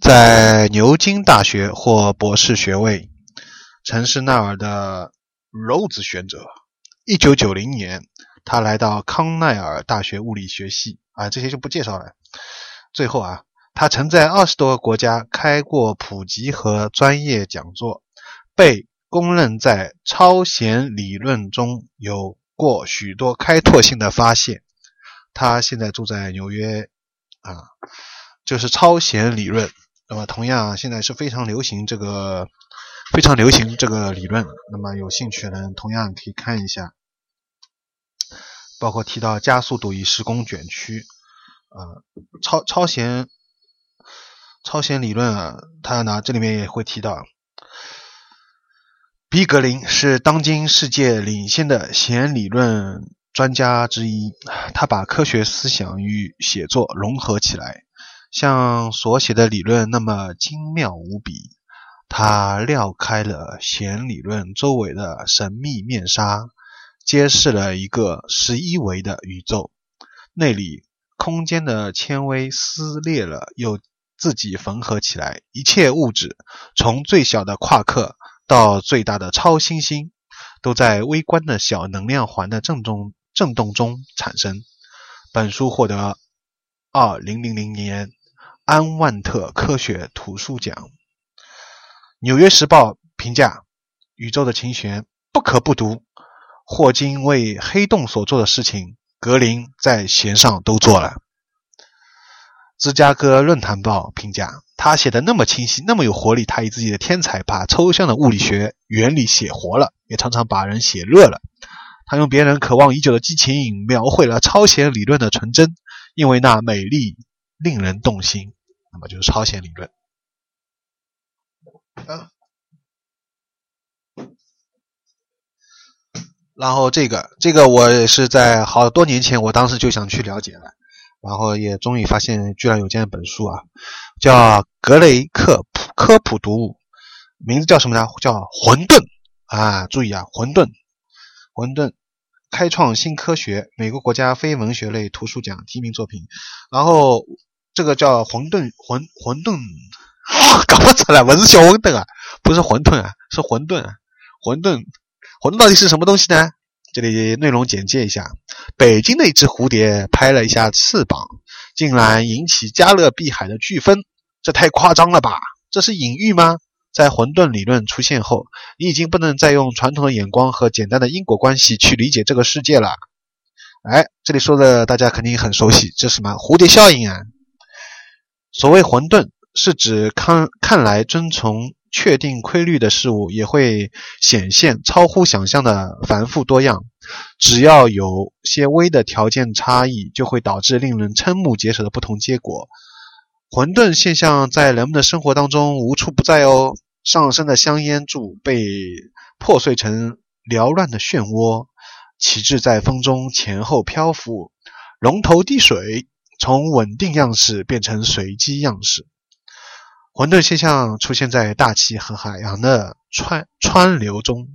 在牛津大学获博士学位，曾是纳尔的 Rhodes 学者。一九九零年，他来到康奈尔大学物理学系。啊，这些就不介绍了。最后啊，他曾在二十多个国家开过普及和专业讲座，被公认在超弦理论中有过许多开拓性的发现。他现在住在纽约，啊，就是超弦理论。那么，同样现在是非常流行这个，非常流行这个理论。那么，有兴趣的人同样可以看一下，包括提到加速度与时空卷曲，啊，超超弦超弦理论啊，他呢这里面也会提到，比格林是当今世界领先的弦理论。专家之一，他把科学思想与写作融合起来，像所写的理论那么精妙无比。他撩开了弦理论周围的神秘面纱，揭示了一个十一维的宇宙，那里空间的纤维撕裂了又自己缝合起来，一切物质，从最小的夸克到最大的超新星，都在微观的小能量环的震中。震动中产生。本书获得二零零零年安万特科学图书奖。《纽约时报》评价《宇宙的琴弦》不可不读。霍金为黑洞所做的事情，格林在弦上都做了。《芝加哥论坛报》评价他写的那么清晰，那么有活力。他以自己的天才把抽象的物理学原理写活了，也常常把人写乐了。他用别人渴望已久的激情描绘了超弦理论的纯真，因为那美丽令人动心。那么就是超弦理论。然后这个这个我也是在好多年前，我当时就想去了解了，然后也终于发现居然有这样一本书啊，叫格雷克普科普读物，名字叫什么呢？叫混沌啊！注意啊，混沌，混沌。开创新科学，美国国家非文学类图书奖提名作品。然后这个叫混沌混混沌，搞不出来，我是小混沌啊，不是混沌啊，是混沌啊，混沌混沌到底是什么东西呢？这里内容简介一下：北京的一只蝴蝶拍了一下翅膀，竟然引起加勒比海的飓风，这太夸张了吧？这是隐喻吗？在混沌理论出现后，你已经不能再用传统的眼光和简单的因果关系去理解这个世界了。哎，这里说的大家肯定很熟悉，这是什么？蝴蝶效应啊！所谓混沌，是指看看来遵从确定规律的事物，也会显现超乎想象的繁复多样。只要有些微的条件差异，就会导致令人瞠目结舌的不同结果。混沌现象在人们的生活当中无处不在哦。上升的香烟柱被破碎成缭乱的漩涡，旗帜在风中前后漂浮。龙头滴水，从稳定样式变成随机样式。混沌现象出现在大气和海洋的川川流中，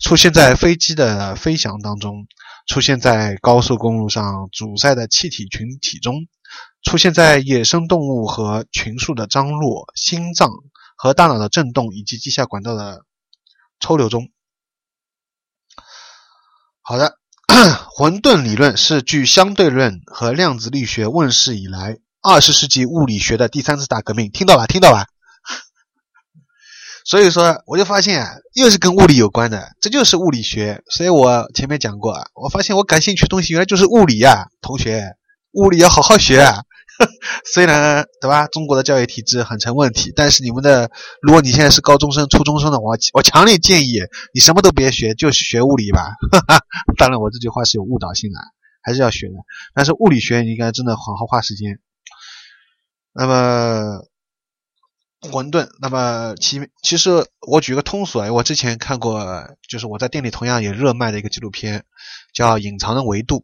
出现在飞机的飞翔当中，出现在高速公路上阻塞的气体群体中，出现在野生动物和群树的张落、心脏和大脑的震动以及地下管道的抽流中。好的，[coughs] 混沌理论是距相对论和量子力学问世以来。二十世纪物理学的第三次大革命，听到吧？听到吧？[laughs] 所以说，我就发现又是跟物理有关的，这就是物理学。所以我前面讲过啊，我发现我感兴趣的东西原来就是物理呀，同学，物理要好好学啊。[laughs] 虽然对吧，中国的教育体制很成问题，但是你们的，如果你现在是高中生、初中生的，话我强烈建议你什么都别学，就学物理吧。[laughs] 当然，我这句话是有误导性的，还是要学的。但是物理学你应该真的好好花时间。那么混沌，那么其其实我举个通俗啊，我之前看过，就是我在店里同样也热卖的一个纪录片，叫《隐藏的维度》。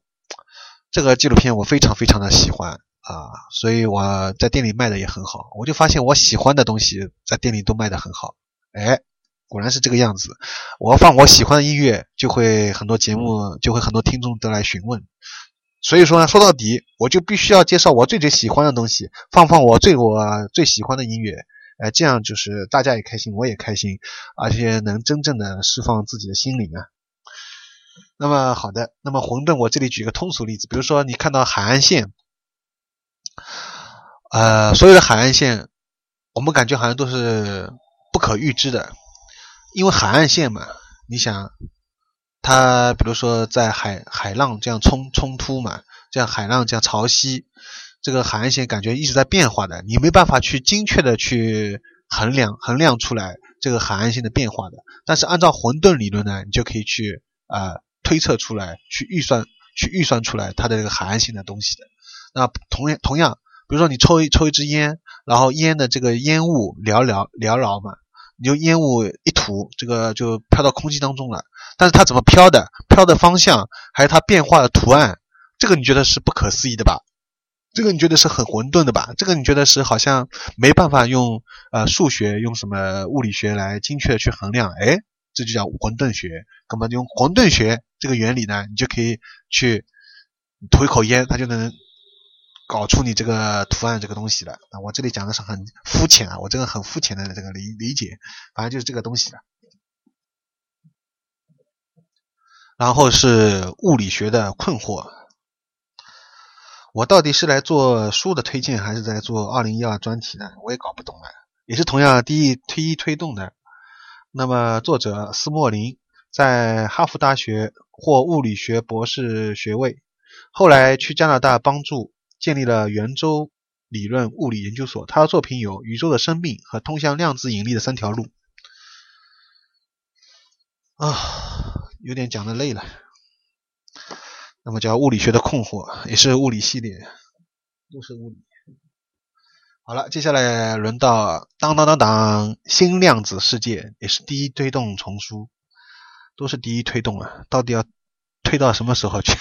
这个纪录片我非常非常的喜欢啊，所以我在店里卖的也很好。我就发现我喜欢的东西在店里都卖的很好，哎，果然是这个样子。我放我喜欢的音乐，就会很多节目，就会很多听众都来询问。所以说呢，说到底，我就必须要介绍我最最喜欢的东西，放放我最我最喜欢的音乐，哎，这样就是大家也开心，我也开心，而且能真正的释放自己的心灵啊。那么好的，那么混沌，我这里举个通俗例子，比如说你看到海岸线，呃，所有的海岸线，我们感觉好像都是不可预知的，因为海岸线嘛，你想。它比如说在海海浪这样冲冲突嘛，这样海浪这样潮汐，这个海岸线感觉一直在变化的，你没办法去精确的去衡量衡量出来这个海岸线的变化的。但是按照混沌理论呢，你就可以去啊推测出来，去预算去预算出来它的这个海岸线的东西的。那同样同样，比如说你抽一抽一支烟，然后烟的这个烟雾缭缭缭绕嘛，你就烟雾一吐，这个就飘到空气当中了。但是它怎么飘的，飘的方向，还有它变化的图案，这个你觉得是不可思议的吧？这个你觉得是很混沌的吧？这个你觉得是好像没办法用呃数学用什么物理学来精确的去衡量？哎，这就叫混沌学。那么用混沌学这个原理呢，你就可以去吐一口烟，它就能搞出你这个图案这个东西了。啊，我这里讲的是很肤浅啊，我这个很肤浅的这个理理解，反正就是这个东西了。然后是物理学的困惑，我到底是来做书的推荐，还是在做二零一二专题呢？我也搞不懂了。也是同样第一推一推动的。那么作者斯莫林在哈佛大学获物理学博士学位，后来去加拿大帮助建立了圆周理论物理研究所。他的作品有《宇宙的生命》和《通向量子引力的三条路》。啊。有点讲的累了，那么叫物理学的困惑，也是物理系列，都是物理。好了，接下来轮到当当当当新量子世界，也是第一推动丛书，都是第一推动啊，到底要推到什么时候去？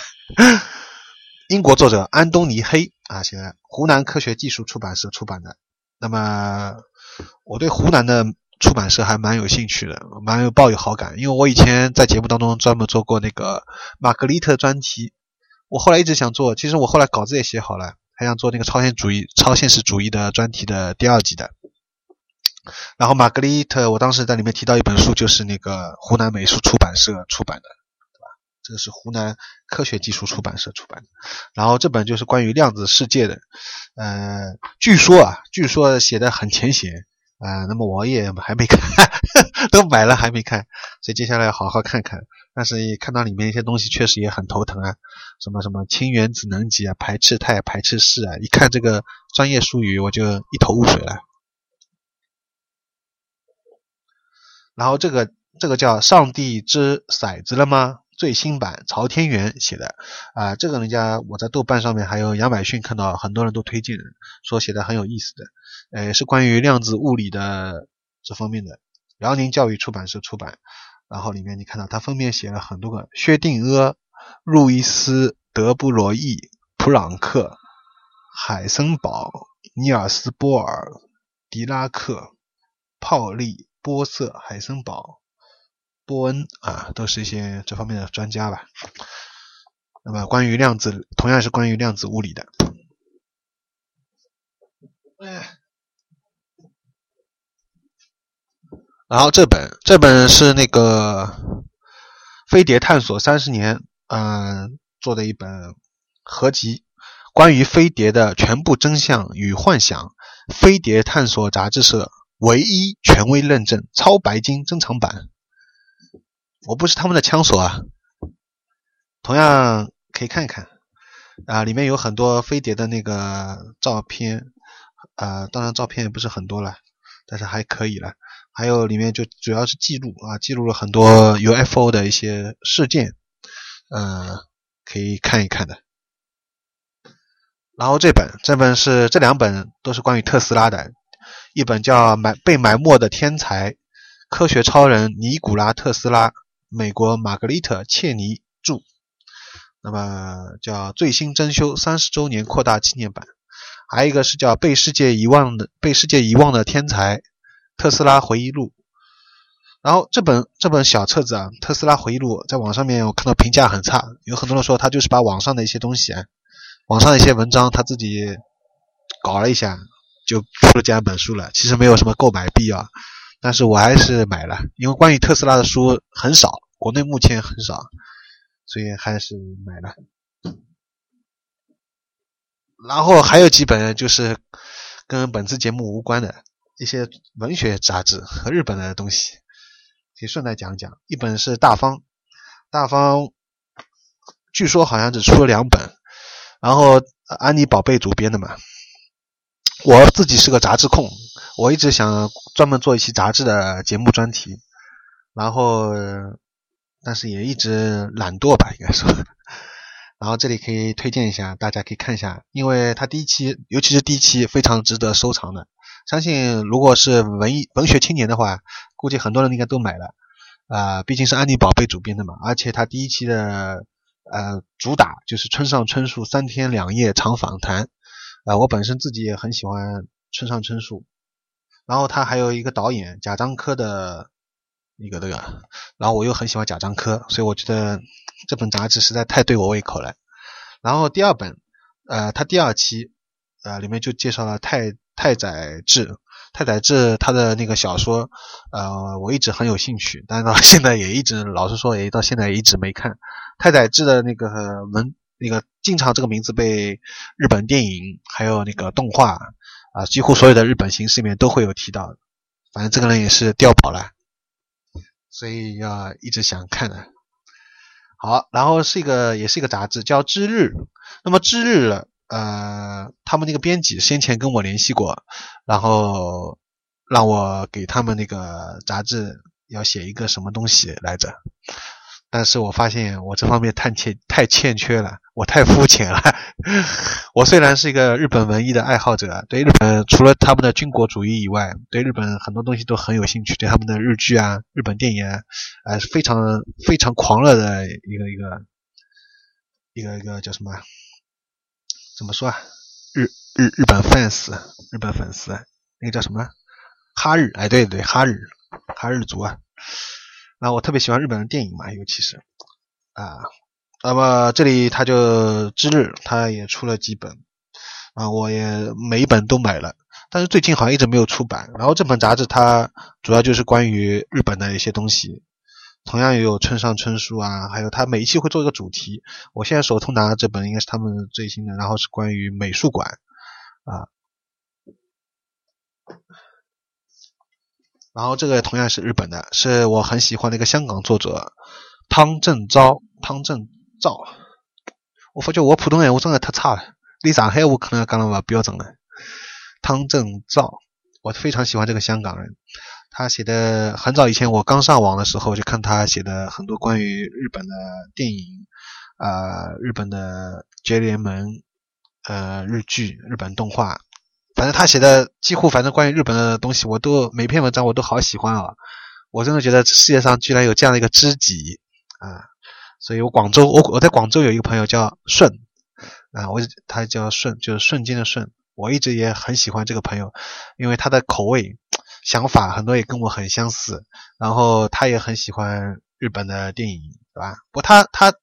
英国作者安东尼黑啊，写的，湖南科学技术出版社出版的。那么我对湖南的。出版社还蛮有兴趣的，蛮有抱有好感，因为我以前在节目当中专门做过那个玛格丽特专题，我后来一直想做，其实我后来稿子也写好了，还想做那个超现主义、超现实主义的专题的第二集的。然后玛格丽特，我当时在里面提到一本书，就是那个湖南美术出版社出版的，这个是湖南科学技术出版社出版的。然后这本就是关于量子世界的，呃，据说啊，据说写的很浅显。啊，那么我也还没看，[laughs] 都买了还没看，所以接下来要好好看看。但是看到里面一些东西，确实也很头疼啊，什么什么氢原子能级啊、排斥态、排斥式啊，一看这个专业术语，我就一头雾水了。然后这个这个叫《上帝之骰子》了吗？最新版朝天元写的啊，这个人家我在豆瓣上面还有杨百逊看到很多人都推荐，说写的很有意思的。呃，是关于量子物理的这方面的，辽宁教育出版社出版。然后里面你看到，它封面写了很多个薛定谔、路易斯、德布罗意、普朗克、海森堡、尼尔斯波尔、狄拉克、泡利、波瑟、海森堡、波恩啊，都是一些这方面的专家吧。那么关于量子，同样是关于量子物理的。然后这本这本是那个飞碟探索三十年，嗯，做的一本合集，关于飞碟的全部真相与幻想，飞碟探索杂志社唯一权威认证超白金珍藏版。我不是他们的枪手啊，同样可以看一看啊，里面有很多飞碟的那个照片，啊，当然照片也不是很多了，但是还可以了。还有里面就主要是记录啊，记录了很多 UFO 的一些事件，嗯，可以看一看的。然后这本这本是这两本都是关于特斯拉的，一本叫《埋被埋没的天才：科学超人尼古拉特斯拉》，美国玛格丽特切尼著，那么叫最新珍修三十周年扩大纪念版。还有一个是叫《被世界遗忘的被世界遗忘的天才》。特斯拉回忆录，然后这本这本小册子啊，特斯拉回忆录，在网上面我看到评价很差，有很多人说他就是把网上的一些东西啊，网上的一些文章他自己搞了一下，就出了这样一本书了。其实没有什么购买必要，但是我还是买了，因为关于特斯拉的书很少，国内目前很少，所以还是买了。然后还有几本就是跟本次节目无关的。一些文学杂志和日本的东西，可以顺带讲讲。一本是大方，大方，据说好像只出了两本，然后安妮宝贝主编的嘛。我自己是个杂志控，我一直想专门做一期杂志的节目专题，然后，但是也一直懒惰吧，[laughs] 应该说。然后这里可以推荐一下，大家可以看一下，因为它第一期，尤其是第一期，非常值得收藏的。相信如果是文艺文学青年的话，估计很多人应该都买了，啊，毕竟是安妮宝贝主编的嘛，而且他第一期的呃主打就是村上春树三天两夜长访谈，啊，我本身自己也很喜欢村上春树，然后他还有一个导演贾樟柯的一个这个，然后我又很喜欢贾樟柯，所以我觉得这本杂志实在太对我胃口了。然后第二本，呃，他第二期，呃，里面就介绍了太。太宰治，太宰治他的那个小说，呃，我一直很有兴趣，但是到现在也一直，老实说，也到现在也一直没看。太宰治的那个文，那个经常这个名字被日本电影还有那个动画啊，几乎所有的日本形式里面都会有提到。反正这个人也是掉宝了，所以要一直想看的。好，然后是一个，也是一个杂志，叫《知日》。那么《知日》呃，他们那个编辑先前跟我联系过，然后让我给他们那个杂志要写一个什么东西来着，但是我发现我这方面太欠太欠缺了，我太肤浅了。[laughs] 我虽然是一个日本文艺的爱好者，对日本除了他们的军国主义以外，对日本很多东西都很有兴趣，对他们的日剧啊、日本电影啊，呃，非常非常狂热的一个一个一个一个叫什么？怎么说啊？日日日本 fans，日本粉丝，那个叫什么？哈日，哎，对对，哈日，哈日族啊。啊我特别喜欢日本的电影嘛，尤其是啊。那么这里他就之日，他也出了几本啊，我也每一本都买了，但是最近好像一直没有出版。然后这本杂志它主要就是关于日本的一些东西。同样也有村上春树啊，还有他每一期会做一个主题。我现在手头拿的这本应该是他们最新的，然后是关于美术馆啊。然后这个同样是日本的，是我很喜欢的一个香港作者汤正昭。汤正昭，我发觉我普通话我真的太差了，你上海话可能讲的不标准了。汤正昭，我非常喜欢这个香港人。他写的很早以前，我刚上网的时候就看他写的很多关于日本的电影，啊，日本的绝联盟，呃，日剧、日本动画，反正他写的几乎反正关于日本的东西，我都每篇文章我都好喜欢啊！我真的觉得世界上居然有这样的一个知己啊！所以我广州，我我在广州有一个朋友叫顺啊，我他叫顺，就是瞬间的顺我一直也很喜欢这个朋友，因为他的口味、想法很多也跟我很相似。然后他也很喜欢日本的电影，对吧？不，他他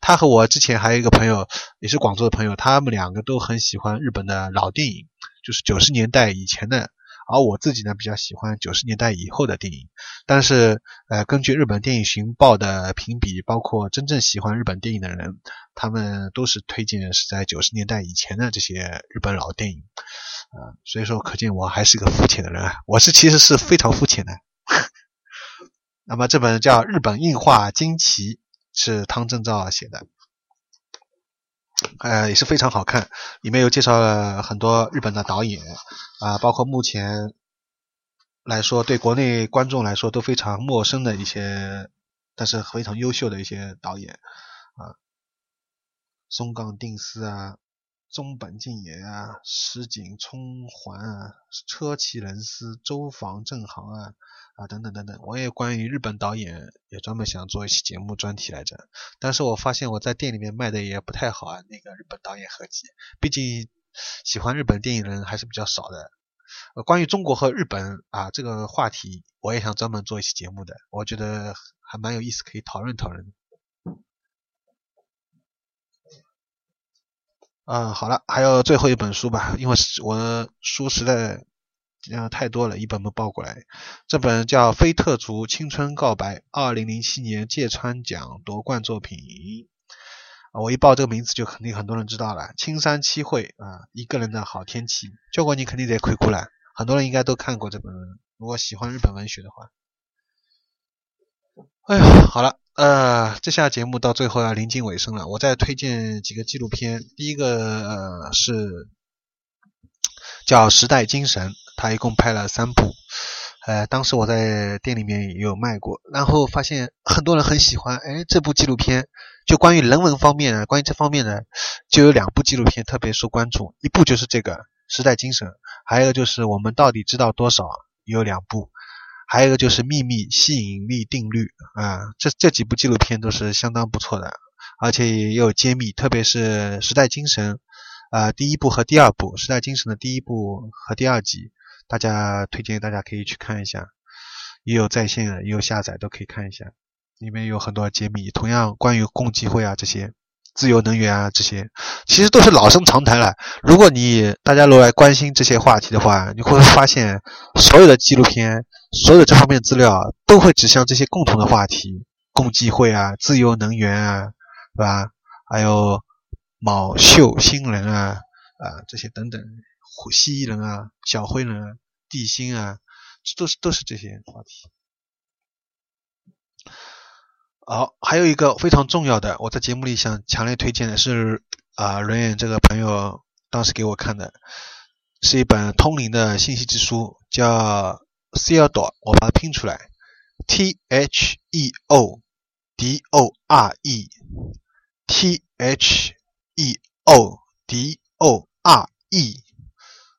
他和我之前还有一个朋友，也是广州的朋友，他们两个都很喜欢日本的老电影，就是九十年代以前的。而我自己呢，比较喜欢九十年代以后的电影。但是，呃，根据日本电影寻报的评比，包括真正喜欢日本电影的人，他们都是推荐是在九十年代以前的这些日本老电影。啊，所以说，可见我还是一个肤浅的人啊！我是其实是非常肤浅的。[laughs] 那么这本叫《日本映画惊奇》，是汤正照写的。呃，也是非常好看，里面有介绍了很多日本的导演啊，包括目前来说对国内观众来说都非常陌生的一些，但是非常优秀的一些导演啊，松冈定司啊。中本敬也啊，石井聪环啊，车崎人司、周防正行啊啊等等等等，我也关于日本导演也专门想做一期节目专题来着，但是我发现我在店里面卖的也不太好啊，那个日本导演合集，毕竟喜欢日本电影人还是比较少的。关于中国和日本啊这个话题，我也想专门做一期节目的，我觉得还蛮有意思，可以讨论讨论。嗯，好了，还有最后一本书吧，因为我书实在嗯太多了，一本本抱过来。这本叫《菲特族青春告白》，二零零七年芥川奖夺冠作品。我一报这个名字，就肯定很多人知道了。青山七惠啊，一个人的好天气，教官你肯定得亏哭了。很多人应该都看过这本，如果喜欢日本文学的话。哎呀，好了。呃，这下节目到最后要临近尾声了，我再推荐几个纪录片。第一个是叫《时代精神》，它一共拍了三部。呃，当时我在店里面也有卖过，然后发现很多人很喜欢。哎，这部纪录片就关于人文方面，关于这方面的就有两部纪录片特别受关注，一部就是这个《时代精神》，还有就是我们到底知道多少，有两部。还有一个就是《秘密吸引力定律》啊，这这几部纪录片都是相当不错的，而且也有揭秘，特别是《时代精神》啊，第一部和第二部，《时代精神》的第一部和第二集，大家推荐大家可以去看一下，也有在线，也有下载，都可以看一下，里面有很多揭秘，同样关于共济会啊这些。自由能源啊，这些其实都是老生常谈了。如果你大家如果来关心这些话题的话，你会发现所有的纪录片、所有这方面资料都会指向这些共同的话题：共济会啊、自由能源啊，是吧？还有卯秀星人啊啊这些等等，蜥蜴人啊、小灰人、啊、地心啊，都是都是这些话题。好，还有一个非常重要的，我在节目里想强烈推荐的是啊，Rain 这个朋友当时给我看的，是一本通灵的信息之书，叫 Theodore，我把它拼出来，T H E O D O R E，T H E O D O R E，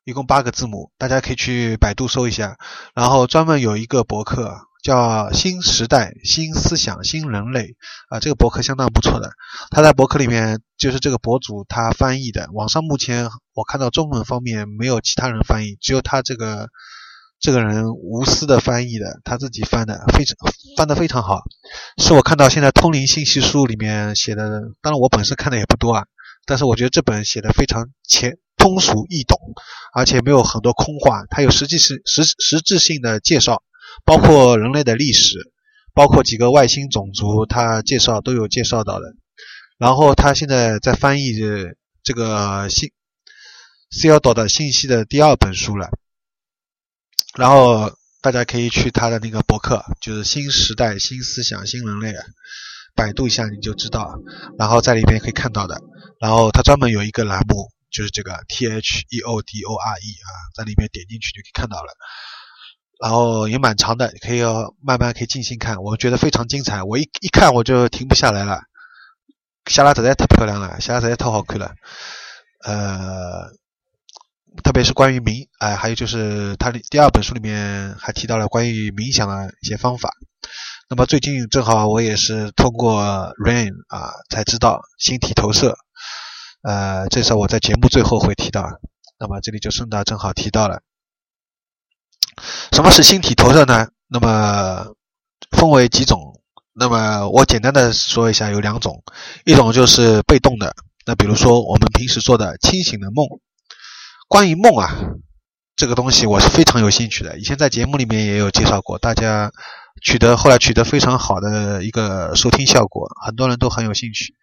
一共八个字母，大家可以去百度搜一下，然后专门有一个博客。叫新时代新思想新人类啊，这个博客相当不错的。他在博客里面就是这个博主他翻译的，网上目前我看到中文方面没有其他人翻译，只有他这个这个人无私的翻译的，他自己翻的非常翻的非常好，是我看到现在通灵信息书里面写的。当然我本身看的也不多啊，但是我觉得这本写的非常浅通俗易懂，而且没有很多空话，它有实际是实实质性的介绍。包括人类的历史，包括几个外星种族，他介绍都有介绍到的。然后他现在在翻译这个信 c e l 的信息的第二本书了。然后大家可以去他的那个博客，就是新时代新思想新人类，百度一下你就知道。然后在里面可以看到的。然后他专门有一个栏目，就是这个 T H E O D O R E 啊，在里面点进去就可以看到了。然后也蛮长的，可以要慢慢可以静心看，我觉得非常精彩。我一一看我就停不下来了。夏拉实在太漂亮了，夏拉实在太好看了。呃，特别是关于冥，哎，还有就是他的第二本书里面还提到了关于冥想的一些方法。那么最近正好我也是通过 Rain 啊才知道星体投射。呃，这是我在节目最后会提到。那么这里就顺道正好提到了，什么是星体投射呢？那么分为几种？那么我简单的说一下，有两种，一种就是被动的，那比如说我们平时做的清醒的梦。关于梦啊，这个东西我是非常有兴趣的，以前在节目里面也有介绍过，大家取得后来取得非常好的一个收听效果，很多人都很有兴趣。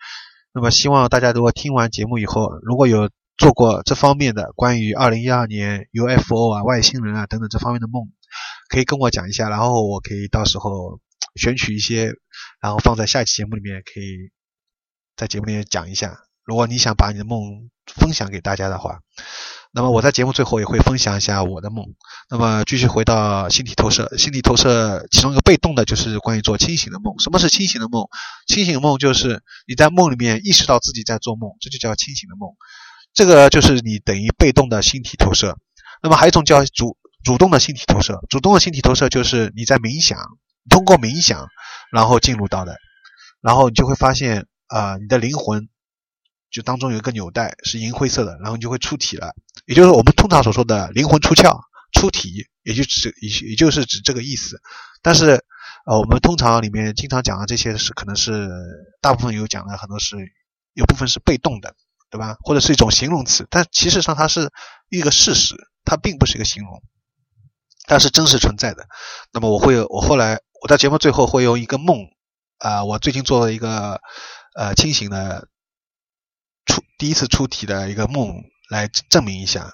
那么希望大家如果听完节目以后，如果有做过这方面的关于二零一二年 UFO 啊、外星人啊等等这方面的梦，可以跟我讲一下，然后我可以到时候选取一些，然后放在下期节目里面，可以在节目里面讲一下。如果你想把你的梦分享给大家的话。那么我在节目最后也会分享一下我的梦。那么继续回到星体投射，星体投射其中一个被动的就是关于做清醒的梦。什么是清醒的梦？清醒的梦就是你在梦里面意识到自己在做梦，这就叫清醒的梦。这个就是你等于被动的星体投射。那么还有一种叫主主动的星体投射。主动的星体投射就是你在冥想，通过冥想然后进入到的，然后你就会发现啊，你的灵魂。就当中有一个纽带是银灰色的，然后你就会出体了，也就是我们通常所说的灵魂出窍、出体，也就指也也就是指这个意思。但是，呃，我们通常里面经常讲的这些是可能是大部分有讲的很多是有部分是被动的，对吧？或者是一种形容词，但其实上它是一个事实，它并不是一个形容，它是真实存在的。那么我会我后来我在节目最后会用一个梦啊，我最近做了一个呃清醒的。出第一次出题的一个梦来证明一下。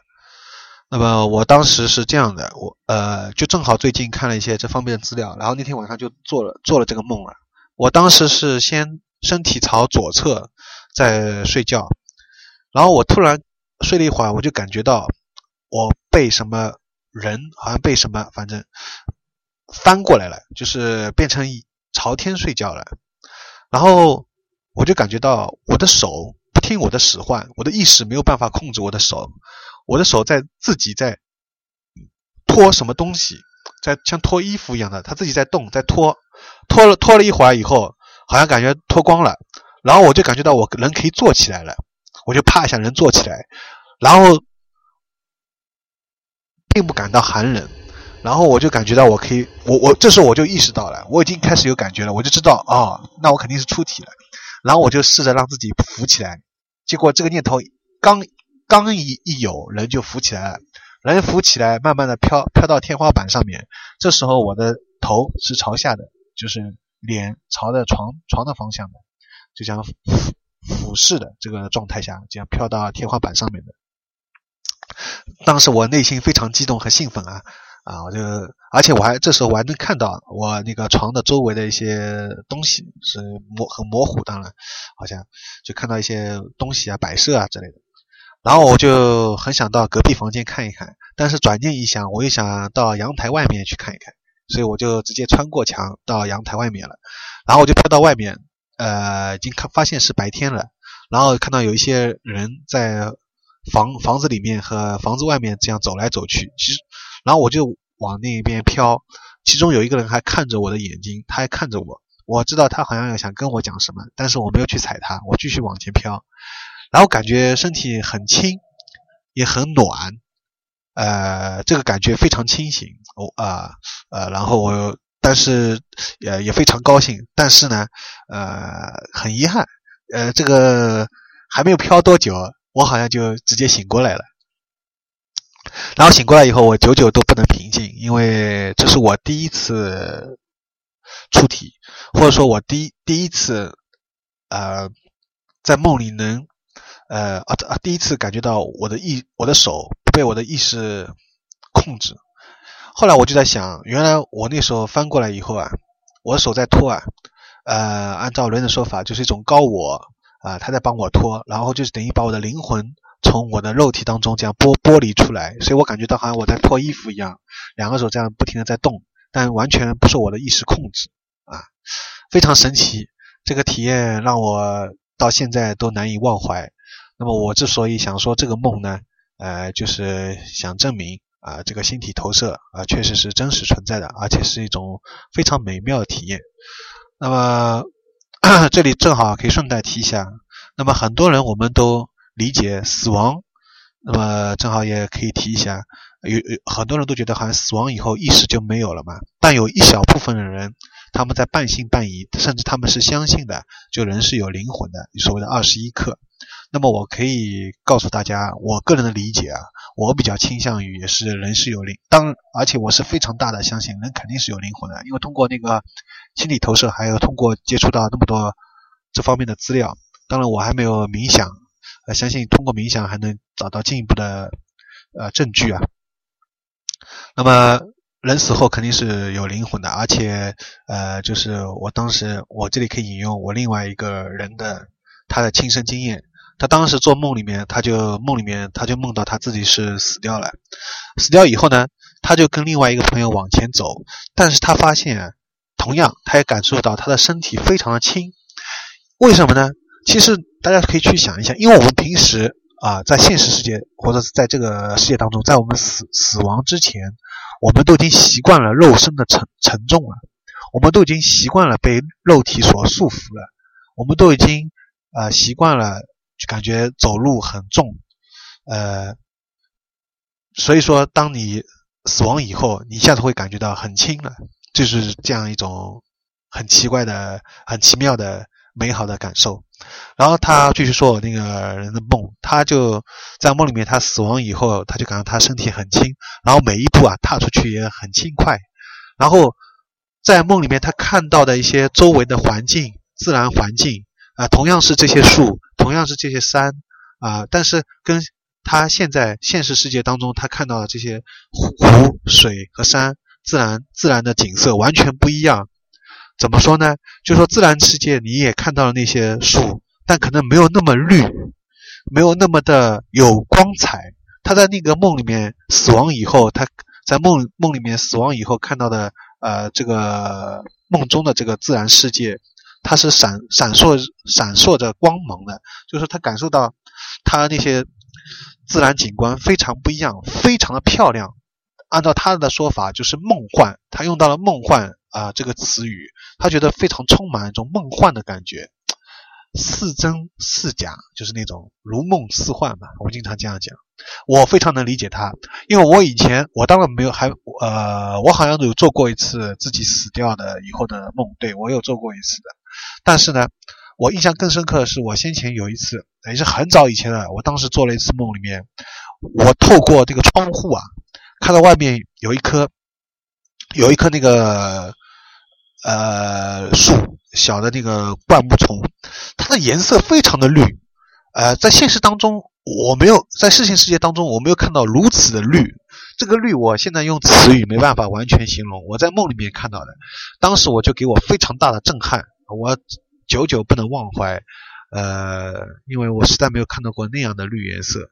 那么我当时是这样的，我呃就正好最近看了一些这方面的资料，然后那天晚上就做了做了这个梦了。我当时是先身体朝左侧在睡觉，然后我突然睡了一会儿，我就感觉到我被什么人好像被什么反正翻过来了，就是变成朝天睡觉了。然后我就感觉到我的手不。听我的使唤，我的意识没有办法控制我的手，我的手在自己在脱什么东西，在像脱衣服一样的，他自己在动，在脱，脱了脱了一会儿以后，好像感觉脱光了，然后我就感觉到我人可以坐起来了，我就啪一下人坐起来，然后并不感到寒冷，然后我就感觉到我可以，我我这时候我就意识到了，我已经开始有感觉了，我就知道啊，那我肯定是出体了，然后我就试着让自己浮起来。结果这个念头刚刚一一有，人就浮起来了。人浮起来，慢慢的飘飘到天花板上面。这时候我的头是朝下的，就是脸朝着床床的方向的，就像俯视的这个状态下，这样飘到天花板上面的。当时我内心非常激动和兴奋啊！啊，我就，而且我还这时候我还能看到我那个床的周围的一些东西是模很模糊，当然，好像就看到一些东西啊摆设啊之类的。然后我就很想到隔壁房间看一看，但是转念一想，我又想到阳台外面去看一看，所以我就直接穿过墙到阳台外面了。然后我就飘到外面，呃，已经看发现是白天了，然后看到有一些人在房房子里面和房子外面这样走来走去，其实。然后我就往那边飘，其中有一个人还看着我的眼睛，他还看着我，我知道他好像要想跟我讲什么，但是我没有去踩他，我继续往前飘，然后感觉身体很轻，也很暖，呃，这个感觉非常清醒，我啊呃，然后我又但是呃也非常高兴，但是呢呃很遗憾，呃这个还没有飘多久，我好像就直接醒过来了。然后醒过来以后，我久久都不能平静，因为这是我第一次出体，或者说我第第一次，呃，在梦里能，呃啊啊，第一次感觉到我的意，我的手不被我的意识控制。后来我就在想，原来我那时候翻过来以后啊，我的手在拖啊，呃，按照人的说法，就是一种高我啊，他在帮我拖，然后就是等于把我的灵魂。从我的肉体当中这样剥剥离出来，所以我感觉到好像我在脱衣服一样，两个手这样不停的在动，但完全不受我的意识控制啊，非常神奇。这个体验让我到现在都难以忘怀。那么我之所以想说这个梦呢，呃，就是想证明啊，这个星体投射啊，确实是真实存在的，而且是一种非常美妙的体验。那么 [clears throat] 这里正好可以顺带提一下，那么很多人我们都。理解死亡，那么正好也可以提一下，有有很多人都觉得好像死亡以后意识就没有了嘛，但有一小部分的人，他们在半信半疑，甚至他们是相信的，就人是有灵魂的，所谓的二十一克。那么我可以告诉大家，我个人的理解啊，我比较倾向于也是人是有灵，当而且我是非常大的相信人肯定是有灵魂的，因为通过那个心理投射，还有通过接触到那么多这方面的资料，当然我还没有冥想，呃，相信通过冥想还能找到进一步的呃证据啊。那么人死后肯定是有灵魂的，而且呃，就是我当时我这里可以引用我另外一个人的他的亲身经验。他当时做梦里面，他就梦里面，他就梦到他自己是死掉了。死掉以后呢，他就跟另外一个朋友往前走，但是他发现，同样他也感受到他的身体非常的轻。为什么呢？其实大家可以去想一下，因为我们平时啊，在现实世界或者是在这个世界当中，在我们死死亡之前，我们都已经习惯了肉身的沉沉重了，我们都已经习惯了被肉体所束缚了，我们都已经啊习惯了。就感觉走路很重，呃，所以说，当你死亡以后，你一下子会感觉到很轻了，就是这样一种很奇怪的、很奇妙的美好的感受。然后他继续说那个人的梦，他就在梦里面，他死亡以后，他就感觉他身体很轻，然后每一步啊踏出去也很轻快。然后在梦里面，他看到的一些周围的环境、自然环境啊，同样是这些树。同样是这些山啊，但是跟他现在现实世界当中他看到的这些湖水和山自然自然的景色完全不一样。怎么说呢？就说自然世界你也看到了那些树，但可能没有那么绿，没有那么的有光彩。他在那个梦里面死亡以后，他在梦梦里面死亡以后看到的呃这个梦中的这个自然世界。它是闪闪烁闪烁着光芒的，就是他感受到，他那些自然景观非常不一样，非常的漂亮。按照他的说法，就是梦幻。他用到了梦幻啊这个词语，他觉得非常充满一种梦幻的感觉，似真似假，就是那种如梦似幻嘛。我经常这样讲，我非常能理解他，因为我以前我当然没有还呃，我好像有做过一次自己死掉的以后的梦，对我有做过一次的。但是呢，我印象更深刻的是，我先前有一次，也是很早以前的，我当时做了一次梦，里面我透过这个窗户啊，看到外面有一棵，有一棵那个呃树，小的那个灌木丛，它的颜色非常的绿，呃，在现实当中我没有，在视线世界当中我没有看到如此的绿，这个绿我现在用词语没办法完全形容，我在梦里面看到的，当时我就给我非常大的震撼。我久久不能忘怀，呃，因为我实在没有看到过那样的绿颜色，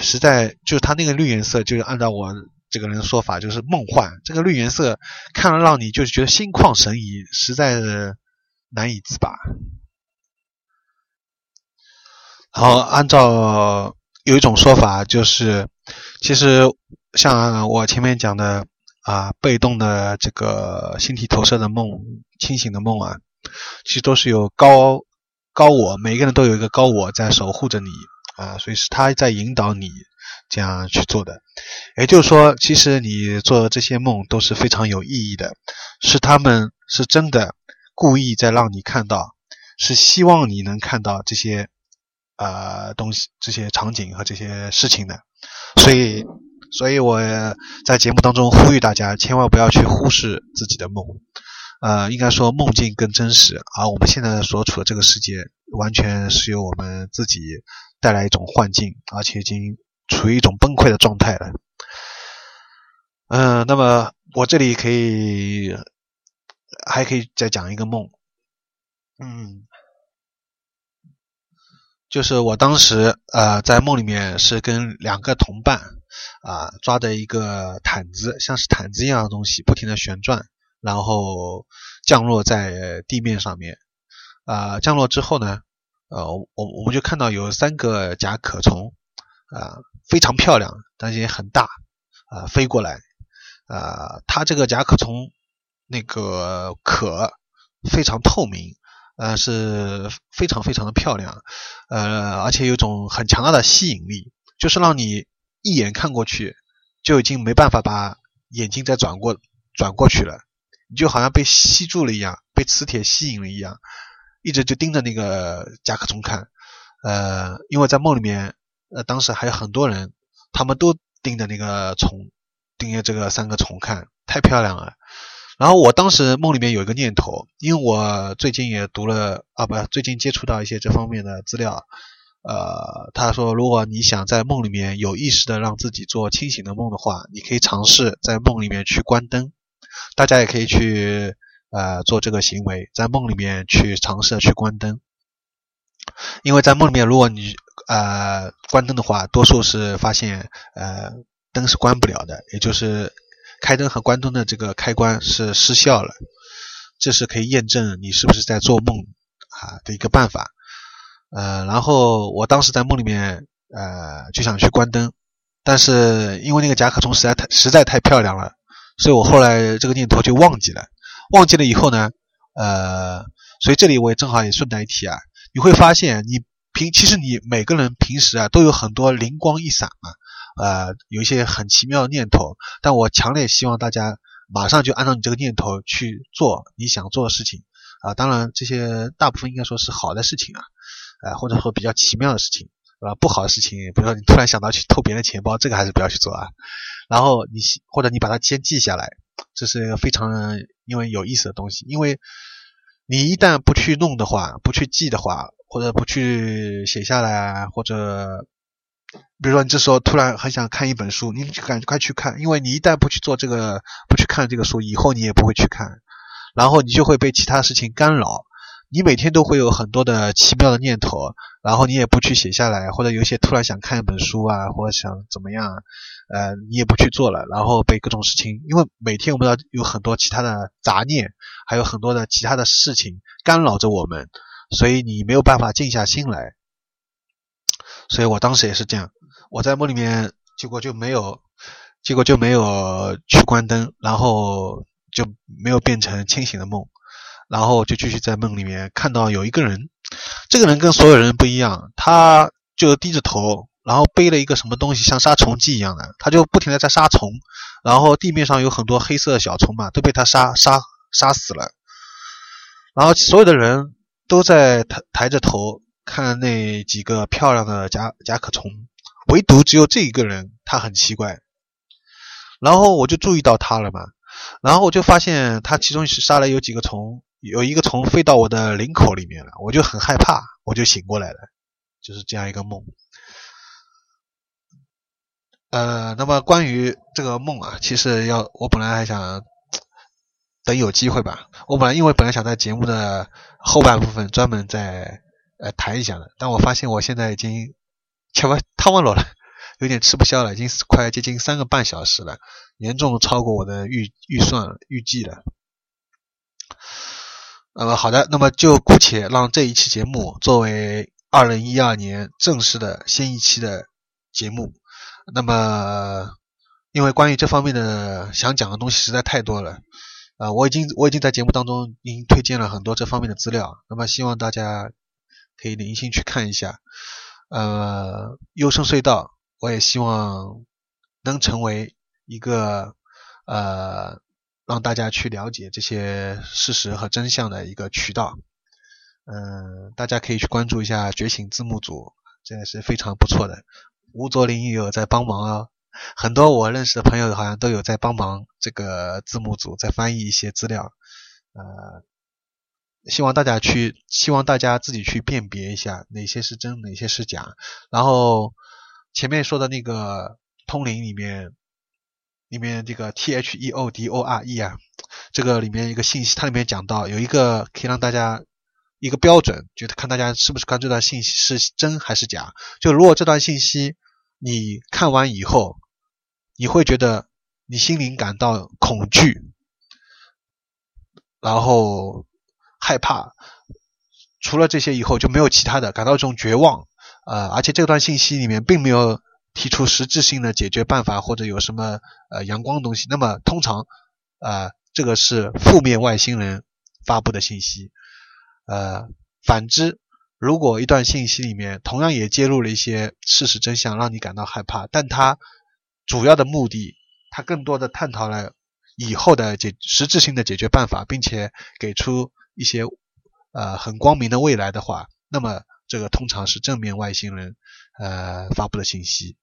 实在就是它那个绿颜色，就是按照我这个人的说法，就是梦幻。这个绿颜色看了让你就是觉得心旷神怡，实在是难以自拔。然后按照有一种说法，就是其实像我前面讲的。啊，被动的这个星体投射的梦，清醒的梦啊，其实都是有高高我，每个人都有一个高我在守护着你啊，所以是他在引导你这样去做的。也就是说，其实你做的这些梦都是非常有意义的，是他们是真的故意在让你看到，是希望你能看到这些呃东西、这些场景和这些事情的，所以。所以我在节目当中呼吁大家，千万不要去忽视自己的梦。呃，应该说梦境更真实，而我们现在所处的这个世界，完全是由我们自己带来一种幻境，而且已经处于一种崩溃的状态了。嗯，那么我这里可以还可以再讲一个梦。嗯。就是我当时呃在梦里面是跟两个同伴啊抓的一个毯子，像是毯子一样的东西，不停的旋转，然后降落在地面上面。啊，降落之后呢，呃，我我们就看到有三个甲壳虫啊，非常漂亮，但是也很大啊，飞过来啊，它这个甲壳虫那个壳非常透明。呃，是非常非常的漂亮，呃，而且有种很强大的吸引力，就是让你一眼看过去就已经没办法把眼睛再转过转过去了，你就好像被吸住了一样，被磁铁吸引了一样，一直就盯着那个甲壳虫看。呃，因为在梦里面，呃，当时还有很多人，他们都盯着那个虫，盯着这个三个虫看，太漂亮了。然后我当时梦里面有一个念头，因为我最近也读了啊，不，最近接触到一些这方面的资料。呃，他说，如果你想在梦里面有意识的让自己做清醒的梦的话，你可以尝试在梦里面去关灯。大家也可以去呃做这个行为，在梦里面去尝试去关灯。因为在梦里面，如果你呃关灯的话，多数是发现呃灯是关不了的，也就是开灯和关灯的这个开关是失效了，这是可以验证你是不是在做梦啊的一个办法。呃，然后我当时在梦里面呃就想去关灯，但是因为那个甲壳虫实在太实在太漂亮了，所以我后来这个念头就忘记了。忘记了以后呢，呃，所以这里我也正好也顺带一提啊。你会发现，你平其实你每个人平时啊都有很多灵光一闪嘛，呃，有一些很奇妙的念头。但我强烈希望大家马上就按照你这个念头去做你想做的事情啊。当然，这些大部分应该说是好的事情啊，呃，或者说比较奇妙的事情，啊，不好的事情，比如说你突然想到去偷别人钱包，这个还是不要去做啊。然后你或者你把它先记下来，这是一个非常因为有意思的东西，因为。你一旦不去弄的话，不去记的话，或者不去写下来，或者比如说你这时候突然很想看一本书，你赶快去看，因为你一旦不去做这个，不去看这个书，以后你也不会去看，然后你就会被其他事情干扰。你每天都会有很多的奇妙的念头，然后你也不去写下来，或者有些突然想看一本书啊，或者想怎么样。呃，你也不去做了，然后被各种事情，因为每天我们要有很多其他的杂念，还有很多的其他的事情干扰着我们，所以你没有办法静下心来。所以我当时也是这样，我在梦里面，结果就没有，结果就没有去关灯，然后就没有变成清醒的梦，然后就继续在梦里面看到有一个人，这个人跟所有人不一样，他就低着头。然后背了一个什么东西，像杀虫剂一样的，他就不停的在杀虫。然后地面上有很多黑色的小虫嘛，都被他杀杀杀死了。然后所有的人都在抬抬着头看那几个漂亮的甲甲壳虫，唯独只有这一个人，他很奇怪。然后我就注意到他了嘛，然后我就发现他其中是杀了有几个虫，有一个虫飞到我的领口里面了，我就很害怕，我就醒过来了，就是这样一个梦。呃，那么关于这个梦啊，其实要我本来还想等有机会吧。我本来因为本来想在节目的后半部分专门再呃谈一下的，但我发现我现在已经吃不汤完了了，有点吃不消了，已经快接近三个半小时了，严重超过我的预预算预计了。那么好的，那么就姑且让这一期节目作为二零一二年正式的新一期的节目。那么，因为关于这方面的想讲的东西实在太多了，啊，我已经我已经在节目当中已经推荐了很多这方面的资料，那么希望大家可以零星去看一下。呃，优胜隧道，我也希望能成为一个呃让大家去了解这些事实和真相的一个渠道。嗯，大家可以去关注一下觉醒字幕组，这也是非常不错的。吴卓林也有在帮忙啊，很多我认识的朋友好像都有在帮忙这个字幕组在翻译一些资料，呃，希望大家去，希望大家自己去辨别一下哪些是真，哪些是假。然后前面说的那个通灵里面，里面这个 T H E O D O R E 啊，这个里面一个信息，它里面讲到有一个可以让大家。一个标准，就看大家是不是看这段信息是真还是假。就如果这段信息你看完以后，你会觉得你心灵感到恐惧，然后害怕，除了这些以后就没有其他的，感到一种绝望。呃，而且这段信息里面并没有提出实质性的解决办法或者有什么呃阳光的东西。那么通常，呃，这个是负面外星人发布的信息。呃，反之，如果一段信息里面同样也揭露了一些事实真相，让你感到害怕，但它主要的目的，它更多的探讨了以后的解实质性的解决办法，并且给出一些呃很光明的未来的话，那么这个通常是正面外星人呃发布的信息，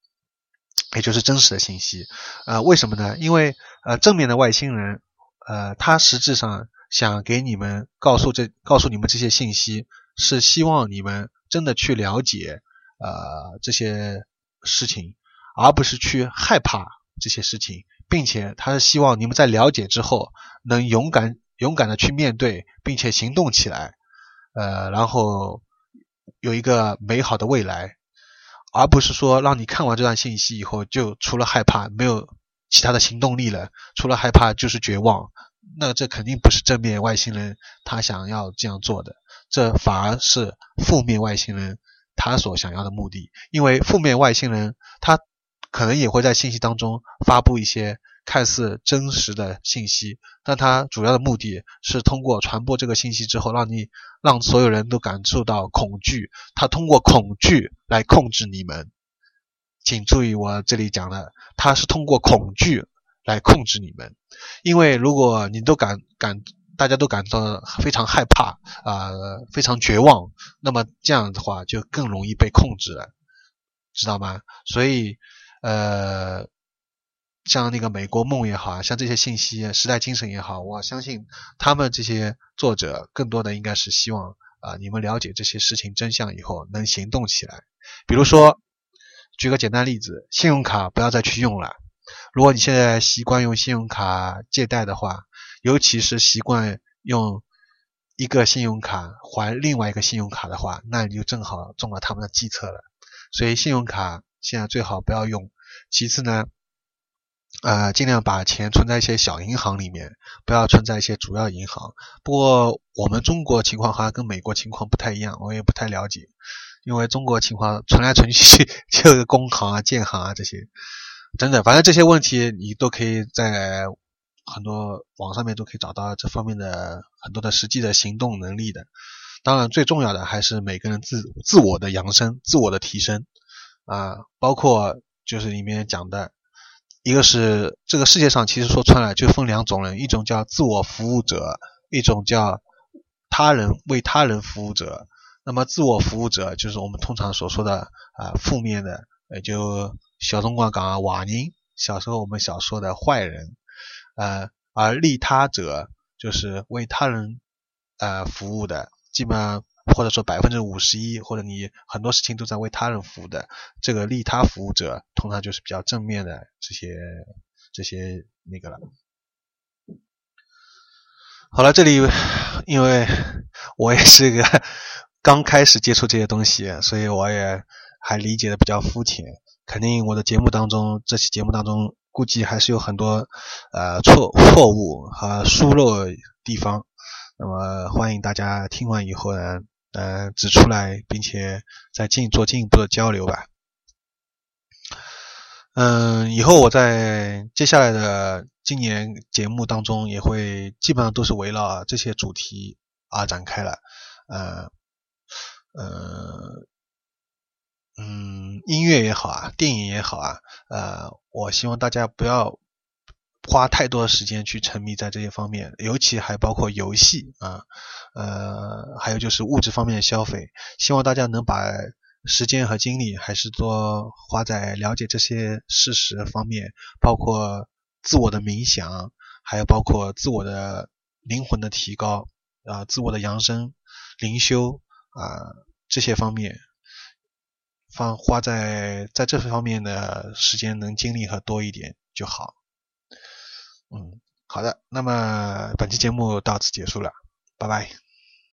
也就是真实的信息。呃，为什么呢？因为呃正面的外星人呃他实质上想给你们告诉这告诉你们这些信息。是希望你们真的去了解，呃，这些事情，而不是去害怕这些事情，并且他是希望你们在了解之后能勇敢勇敢的去面对，并且行动起来，呃，然后有一个美好的未来，而不是说让你看完这段信息以后就除了害怕没有其他的行动力了，除了害怕就是绝望，那这肯定不是正面外星人他想要这样做的。这反而是负面外星人他所想要的目的，因为负面外星人他可能也会在信息当中发布一些看似真实的信息，但他主要的目的是通过传播这个信息之后，让你让所有人都感受到恐惧，他通过恐惧来控制你们。请注意，我这里讲的，他是通过恐惧来控制你们，因为如果你都感感。大家都感到非常害怕啊，非常绝望。那么这样的话就更容易被控制了，知道吗？所以，呃，像那个美国梦也好啊，像这些信息、时代精神也好，我相信他们这些作者更多的应该是希望啊，你们了解这些事情真相以后能行动起来。比如说，举个简单例子，信用卡不要再去用了。如果你现在习惯用信用卡借贷的话，尤其是习惯用一个信用卡还另外一个信用卡的话，那你就正好中了他们的计策了。所以信用卡现在最好不要用。其次呢，呃，尽量把钱存在一些小银行里面，不要存在一些主要银行。不过我们中国情况好像跟美国情况不太一样，我也不太了解。因为中国情况存来存去 [laughs] 就是工行啊、建行啊这些，等等，反正这些问题你都可以在。很多网上面都可以找到这方面的很多的实际的行动能力的，当然最重要的还是每个人自自我的扬升、自我的提升啊，包括就是里面讲的，一个是这个世界上其实说穿了就分两种人，一种叫自我服务者，一种叫他人为他人服务者。那么自我服务者就是我们通常所说的啊负面的，也就小中国讲啊瓦宁，小时候我们小说的坏人。呃，而利他者就是为他人呃服务的，基本上或者说百分之五十一，或者你很多事情都在为他人服务的，这个利他服务者通常就是比较正面的这些这些那个了。好了，这里因为我也是一个刚开始接触这些东西，所以我也还理解的比较肤浅，肯定我的节目当中这期节目当中。估计还是有很多呃错错误和疏漏地方，那么欢迎大家听完以后呢，呃指出来，并且再进做进一步的交流吧。嗯，以后我在接下来的今年节目当中，也会基本上都是围绕这些主题而展开了，呃，呃。嗯，音乐也好啊，电影也好啊，呃，我希望大家不要花太多的时间去沉迷在这些方面，尤其还包括游戏啊，呃，还有就是物质方面的消费。希望大家能把时间和精力还是多花在了解这些事实方面，包括自我的冥想，还有包括自我的灵魂的提高啊，自我的扬升、灵修啊这些方面。放花在在这方面的时间能精力和多一点就好。嗯，好的，那么本期节目到此结束了，拜拜。